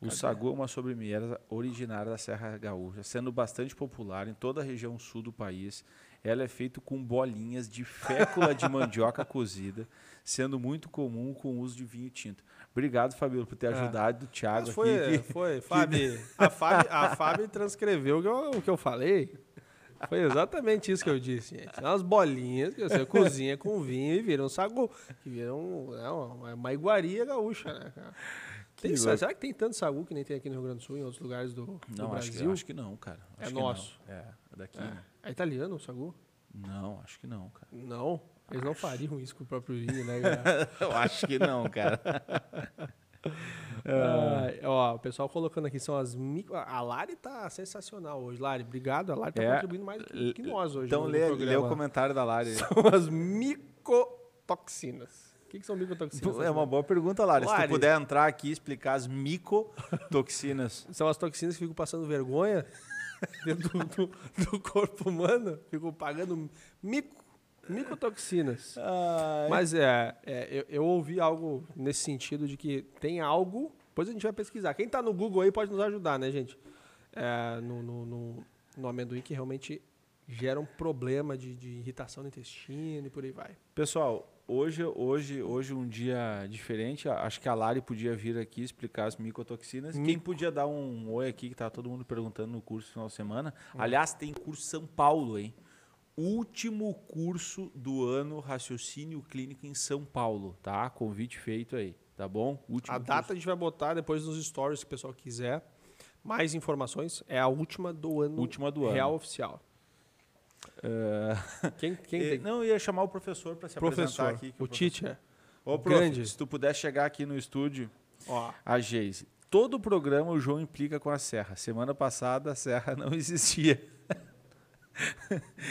Speaker 2: O sagu é uma sobremesa originária da Serra Gaúcha, sendo bastante popular em toda a região sul do país. Ela é feita com bolinhas de fécula de mandioca cozida, sendo muito comum com o uso de vinho tinto. Obrigado, Fabiola, por ter
Speaker 1: É.
Speaker 2: ajudado o Thiago
Speaker 1: Mas foi,
Speaker 2: aqui. que-
Speaker 1: foi, Fábio. A Fábio, a Fábio transcreveu o que, eu, o que eu falei. Foi exatamente isso que eu disse, gente. São umas bolinhas que você cozinha com vinho e vira um sagu. Que vira um, né, uma, uma iguaria gaúcha, né, cara? Tem, será que tem tanto sagu que nem tem aqui no Rio Grande do Sul e em outros lugares do, do
Speaker 2: Não, acho que,
Speaker 1: Brasil?
Speaker 2: acho que não, cara.
Speaker 1: É
Speaker 2: Acho que
Speaker 1: nosso.
Speaker 2: não. É, é daqui,
Speaker 1: É.
Speaker 2: né?
Speaker 1: É italiano o sagu?
Speaker 2: Não, acho que não, cara.
Speaker 1: Não. Eles não fariam isso com o próprio vinho, né, cara?
Speaker 2: Eu acho que não, cara.
Speaker 1: Ó, o pessoal colocando aqui são as micro... A Lari tá sensacional hoje. Lari, obrigado. A Lari tá
Speaker 2: É.
Speaker 1: contribuindo mais que, que nós hoje
Speaker 2: Então lê, lê o comentário da Lari.
Speaker 1: São as micotoxinas. O que, que são micotoxinas?
Speaker 2: É uma boa pergunta, Lari. Se tu puder entrar aqui e explicar as micotoxinas.
Speaker 1: São as toxinas que ficam passando vergonha dentro do, do- do corpo humano. Ficam pagando mico, micotoxinas. Mas é, é, eu, eu ouvi algo nesse sentido de que tem algo. Depois a gente vai pesquisar. Quem tá no Google aí pode nos ajudar, né, gente? É, no, no, no, no amendoim que realmente gera um problema de, de irritação no intestino e por aí vai.
Speaker 2: Pessoal, hoje, hoje, hoje um dia diferente. Acho que a Lari podia vir aqui explicar as micotoxinas. Quem podia dar um oi aqui, que tá todo mundo perguntando no curso final de semana. Aliás, tem curso São Paulo, hein? Último curso do ano Raciocínio Clínico em São Paulo, tá? Convite feito aí, tá bom? Último
Speaker 1: A data a gente vai botar depois nos stories, se o pessoal quiser. Mais informações. É a última do ano.
Speaker 2: Última do ano.
Speaker 1: Real oficial.
Speaker 2: Curso.
Speaker 1: Quem, quem tem?
Speaker 2: Não, eu ia chamar o professor para se
Speaker 1: Professor.
Speaker 2: apresentar aqui. que
Speaker 1: o
Speaker 2: professor-
Speaker 1: teacher.
Speaker 2: Ô, prof,
Speaker 1: grande.
Speaker 2: se tu puder chegar aqui no estúdio,
Speaker 1: Ó.
Speaker 2: a Geise. Todo programa o João implica com a Serra. Semana passada a Serra não existia.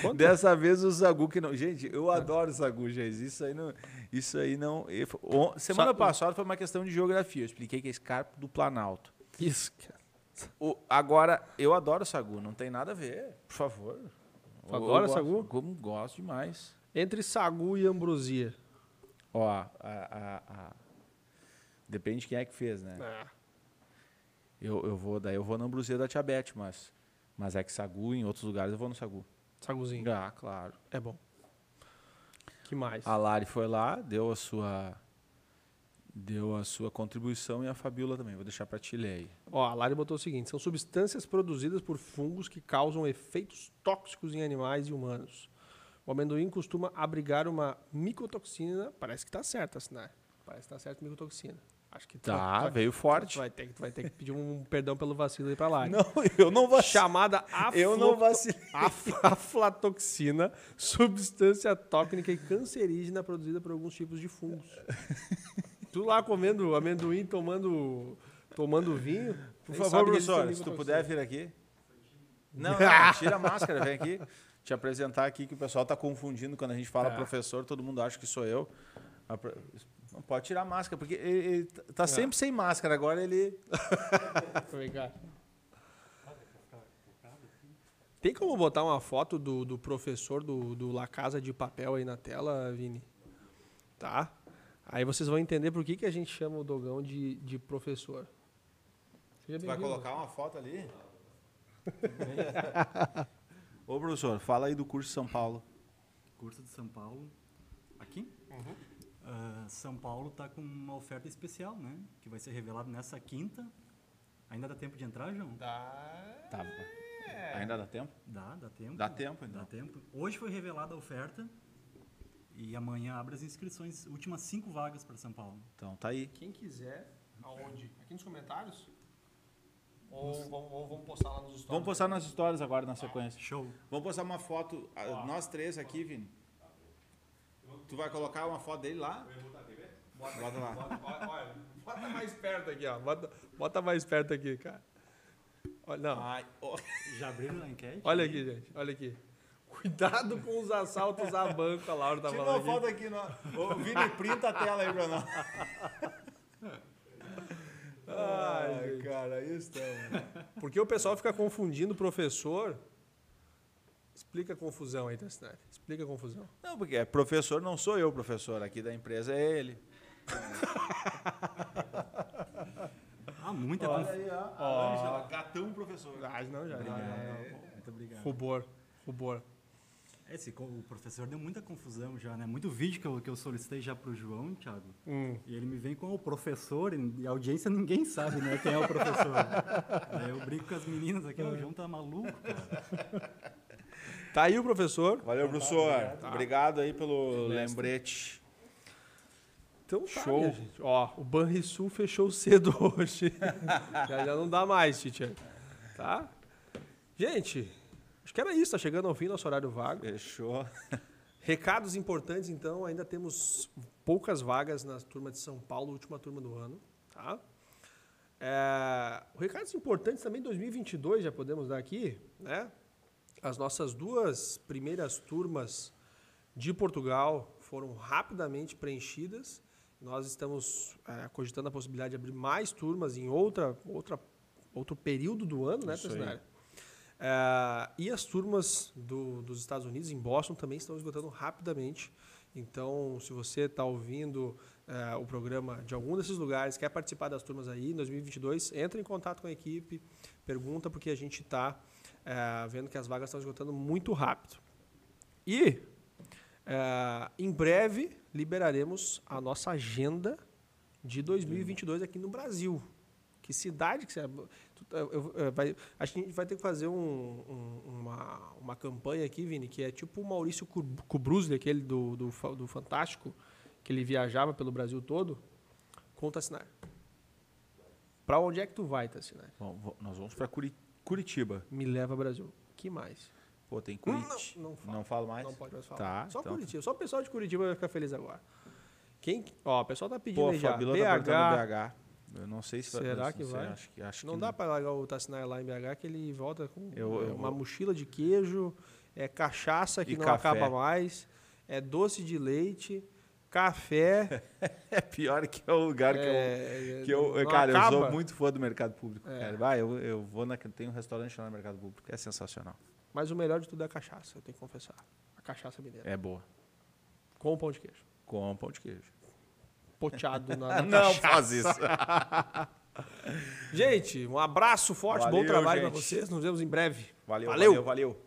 Speaker 1: Conta.
Speaker 2: Dessa vez o Zagu que não. Gente, eu adoro o Zagu, gente. Isso aí não. Isso aí não. Semana
Speaker 1: Só-
Speaker 2: passada foi uma questão de geografia. Eu expliquei que é escarpo do Planalto.
Speaker 1: Isso, cara.
Speaker 2: O- agora, eu adoro o Sagu, não tem nada a ver, por favor. Gosto-
Speaker 1: Sagu?
Speaker 2: Como gosto demais.
Speaker 1: Entre sagu e ambrosia.
Speaker 2: Ó, a, a- a- depende de quem é que fez, né?
Speaker 1: Ah,
Speaker 2: Eu, eu vou, daí eu vou na ambrosia da Tia Beth, mas, mas é que Sagu, em outros lugares eu vou no Sagu.
Speaker 1: saguzinho.
Speaker 2: Ah, claro.
Speaker 1: É bom. que mais?
Speaker 2: A Lari foi lá, deu a sua deu a sua contribuição e a Fabiola também. Vou deixar para ti ler aí.
Speaker 1: Ó, a Lari botou o seguinte: são substâncias produzidas por fungos que causam efeitos tóxicos em animais e humanos. O amendoim costuma abrigar uma micotoxina. Parece que tá certo, assinar. Parece que tá certo micotoxina. Acho que tu vai-
Speaker 2: Tá,
Speaker 1: tu vai-
Speaker 2: veio
Speaker 1: tu
Speaker 2: forte.
Speaker 1: vai, ter, que- tu vai ter que pedir um perdão pelo vacilo aí pra Lari.
Speaker 2: Não, eu não vou
Speaker 1: Chamada
Speaker 2: Eu não vacilei.
Speaker 1: af- aflatoxina, substância tóxica e cancerígena produzida por alguns tipos de fungos. tu lá comendo amendoim, tomando, tomando vinho.
Speaker 2: Por favor, professor, se tu puder vir aqui. Não, não, tira a máscara, vem aqui. Te apresentar aqui que o pessoal está confundindo quando a gente fala
Speaker 1: Tá.
Speaker 2: professor, todo mundo acha que sou eu. Não pode tirar a máscara, porque ele, ele tá
Speaker 1: É.
Speaker 2: sempre sem máscara. Agora ele.
Speaker 1: Cá. Tem como botar uma foto do, do professor do, do La Casa de Papel aí na tela, Vini? Tá? Aí vocês vão entender por que, que a gente chama o Dogão de, de professor. Seja bem-vindo.
Speaker 2: uma foto ali? Ô, professor, fala aí do curso de São Paulo.
Speaker 3: Curso de São Paulo. Aqui?
Speaker 1: Uhum.
Speaker 3: Ah, São Paulo está com uma oferta especial, né? Que vai ser revelada nessa quinta. Ainda dá tempo de entrar, João?
Speaker 1: Dá.
Speaker 2: Tá. Ainda dá tempo?
Speaker 3: Dá, dá tempo.
Speaker 2: Dá tempo, então.
Speaker 3: Dá tempo. Hoje foi revelada a oferta e amanhã abre as inscrições. Últimas cinco vagas para São Paulo.
Speaker 2: Então tá aí.
Speaker 1: Quem quiser, aonde? Aqui nos comentários? Ou vamos, ou vamos postar lá nos stories?
Speaker 2: Vamos postar nas histórias agora na sequência.
Speaker 3: Show.
Speaker 2: Vamos postar uma foto, a- nós três aqui, Vini. Tu vai colocar uma foto dele lá? Bota lá.
Speaker 1: Bota, olha, bota mais perto aqui, ó. Bota, bota mais perto aqui, cara. Olha, não.
Speaker 2: Ai, ó.
Speaker 3: Já abriram a enquete?
Speaker 1: Olha aqui, gente. Olha aqui. Cuidado com os assaltos a banco, a Laura tá
Speaker 2: Tira
Speaker 1: falando
Speaker 2: uma
Speaker 1: aqui.
Speaker 2: foto aqui. No... Ô, Vini, printa a tela aí pra nós. Ai, cara, aí estamos.
Speaker 1: Porque o pessoal fica confundindo o professor. Explica a confusão aí, Tassinari. Explica a confusão.
Speaker 2: Não, porque é professor não sou eu, professor. Aqui da empresa é ele.
Speaker 3: Ah, muita
Speaker 2: Olha
Speaker 3: conf...
Speaker 2: aí, ó. A Ângela, gatão professor.
Speaker 1: Ah, não, já.
Speaker 3: Obrigado.
Speaker 1: não.
Speaker 3: Muito obrigado.
Speaker 1: Rubor. Rubor.
Speaker 3: Esse, o professor deu muita confusão já, né? Muito vídeo que eu, que eu solicitei já pro João, Thiago.
Speaker 1: Hum.
Speaker 3: E ele me vem com o professor, e a audiência ninguém sabe, né, quem é o professor. Aí eu brinco com as meninas aqui, o João tá maluco, cara.
Speaker 1: Tá aí o professor.
Speaker 2: Valeu, professor. Obrigado aí pelo
Speaker 1: Mestre.
Speaker 2: lembrete.
Speaker 1: Então tá,
Speaker 2: Show.
Speaker 1: minha gente. Ó, o Banrisul fechou cedo hoje. já, já não dá mais, Titian. Tá? Gente, que era isso. Tá chegando ao fim nosso horário vago.
Speaker 2: Fechou.
Speaker 1: Recados importantes, então. Ainda temos poucas vagas na turma de São Paulo, última turma do ano. Tá? É, recados importantes também 2022, já podemos dar aqui, né? As nossas duas primeiras turmas de Portugal foram rapidamente preenchidas. Nós estamos é, cogitando a possibilidade de abrir mais turmas em outra, outra, outro período do ano, né,
Speaker 2: Isso
Speaker 1: É, e as turmas do- dos Estados Unidos, em Boston, também estão esgotando rapidamente. Então, se você está ouvindo é, o programa de algum desses lugares, quer participar das turmas aí em 2022, entre em contato com a equipe, pergunta, porque a gente está vendo que as vagas estão esgotando muito rápido. E, em breve, liberaremos a nossa agenda de 2022 aqui no Brasil. Que cidade que você. Tu- eu- eu- eu- vai- acho que a gente vai ter que fazer um- um- uma, uma campanha aqui, Vini, que é tipo o Maurício Kubrusli, aquele do, do, do Fantástico, que ele viajava pelo Brasil todo, com o Tassinari. Pra onde é que tu vai, Tassinari?
Speaker 2: Bom, nós vamos para Curitiba.
Speaker 1: Me leva Brasil. que mais?
Speaker 2: Pô, tem
Speaker 1: Não,
Speaker 2: Curitiba.
Speaker 1: não fala.
Speaker 2: Não falo mais?
Speaker 1: Não pode mais falar.
Speaker 2: Tá,
Speaker 1: só
Speaker 2: então.
Speaker 1: Curitiba. Só o pessoal de Curitiba vai ficar feliz agora. Quem, ó, o pessoal tá pedindo
Speaker 2: Pô,
Speaker 1: aí já.
Speaker 2: Fabíola tá
Speaker 1: BH.
Speaker 2: Eu não sei se
Speaker 1: Será
Speaker 2: não
Speaker 1: que
Speaker 2: sei,
Speaker 1: vai?
Speaker 2: Acho que, acho
Speaker 1: Não
Speaker 2: que
Speaker 1: dá para largar o Tassinai lá em BH que ele volta com
Speaker 2: Eu- eu
Speaker 1: uma
Speaker 2: vou-
Speaker 1: mochila de queijo, é cachaça que
Speaker 2: E
Speaker 1: não
Speaker 2: café.
Speaker 1: acaba mais, é doce de leite, café.
Speaker 2: É pior que é o lugar que eu.
Speaker 1: é,
Speaker 2: Que eu,
Speaker 1: não
Speaker 2: cara, eu
Speaker 1: acaba.
Speaker 2: sou muito fã do mercado público.
Speaker 1: É.
Speaker 2: Cara. Vai, eu, eu vou na. Tem um restaurante lá no mercado público, é sensacional.
Speaker 1: Mas o melhor de tudo é a cachaça, eu tenho que confessar. A cachaça mineira.
Speaker 2: É boa.
Speaker 1: Com pão de queijo.
Speaker 2: Com pão de queijo.
Speaker 1: Poteado na, na
Speaker 2: não faz isso.
Speaker 1: Gente, um abraço forte, bom
Speaker 2: Valeu,
Speaker 1: trabalho para vocês. Nos vemos em breve.
Speaker 2: Valeu,
Speaker 1: Valeu.
Speaker 2: valeu, valeu.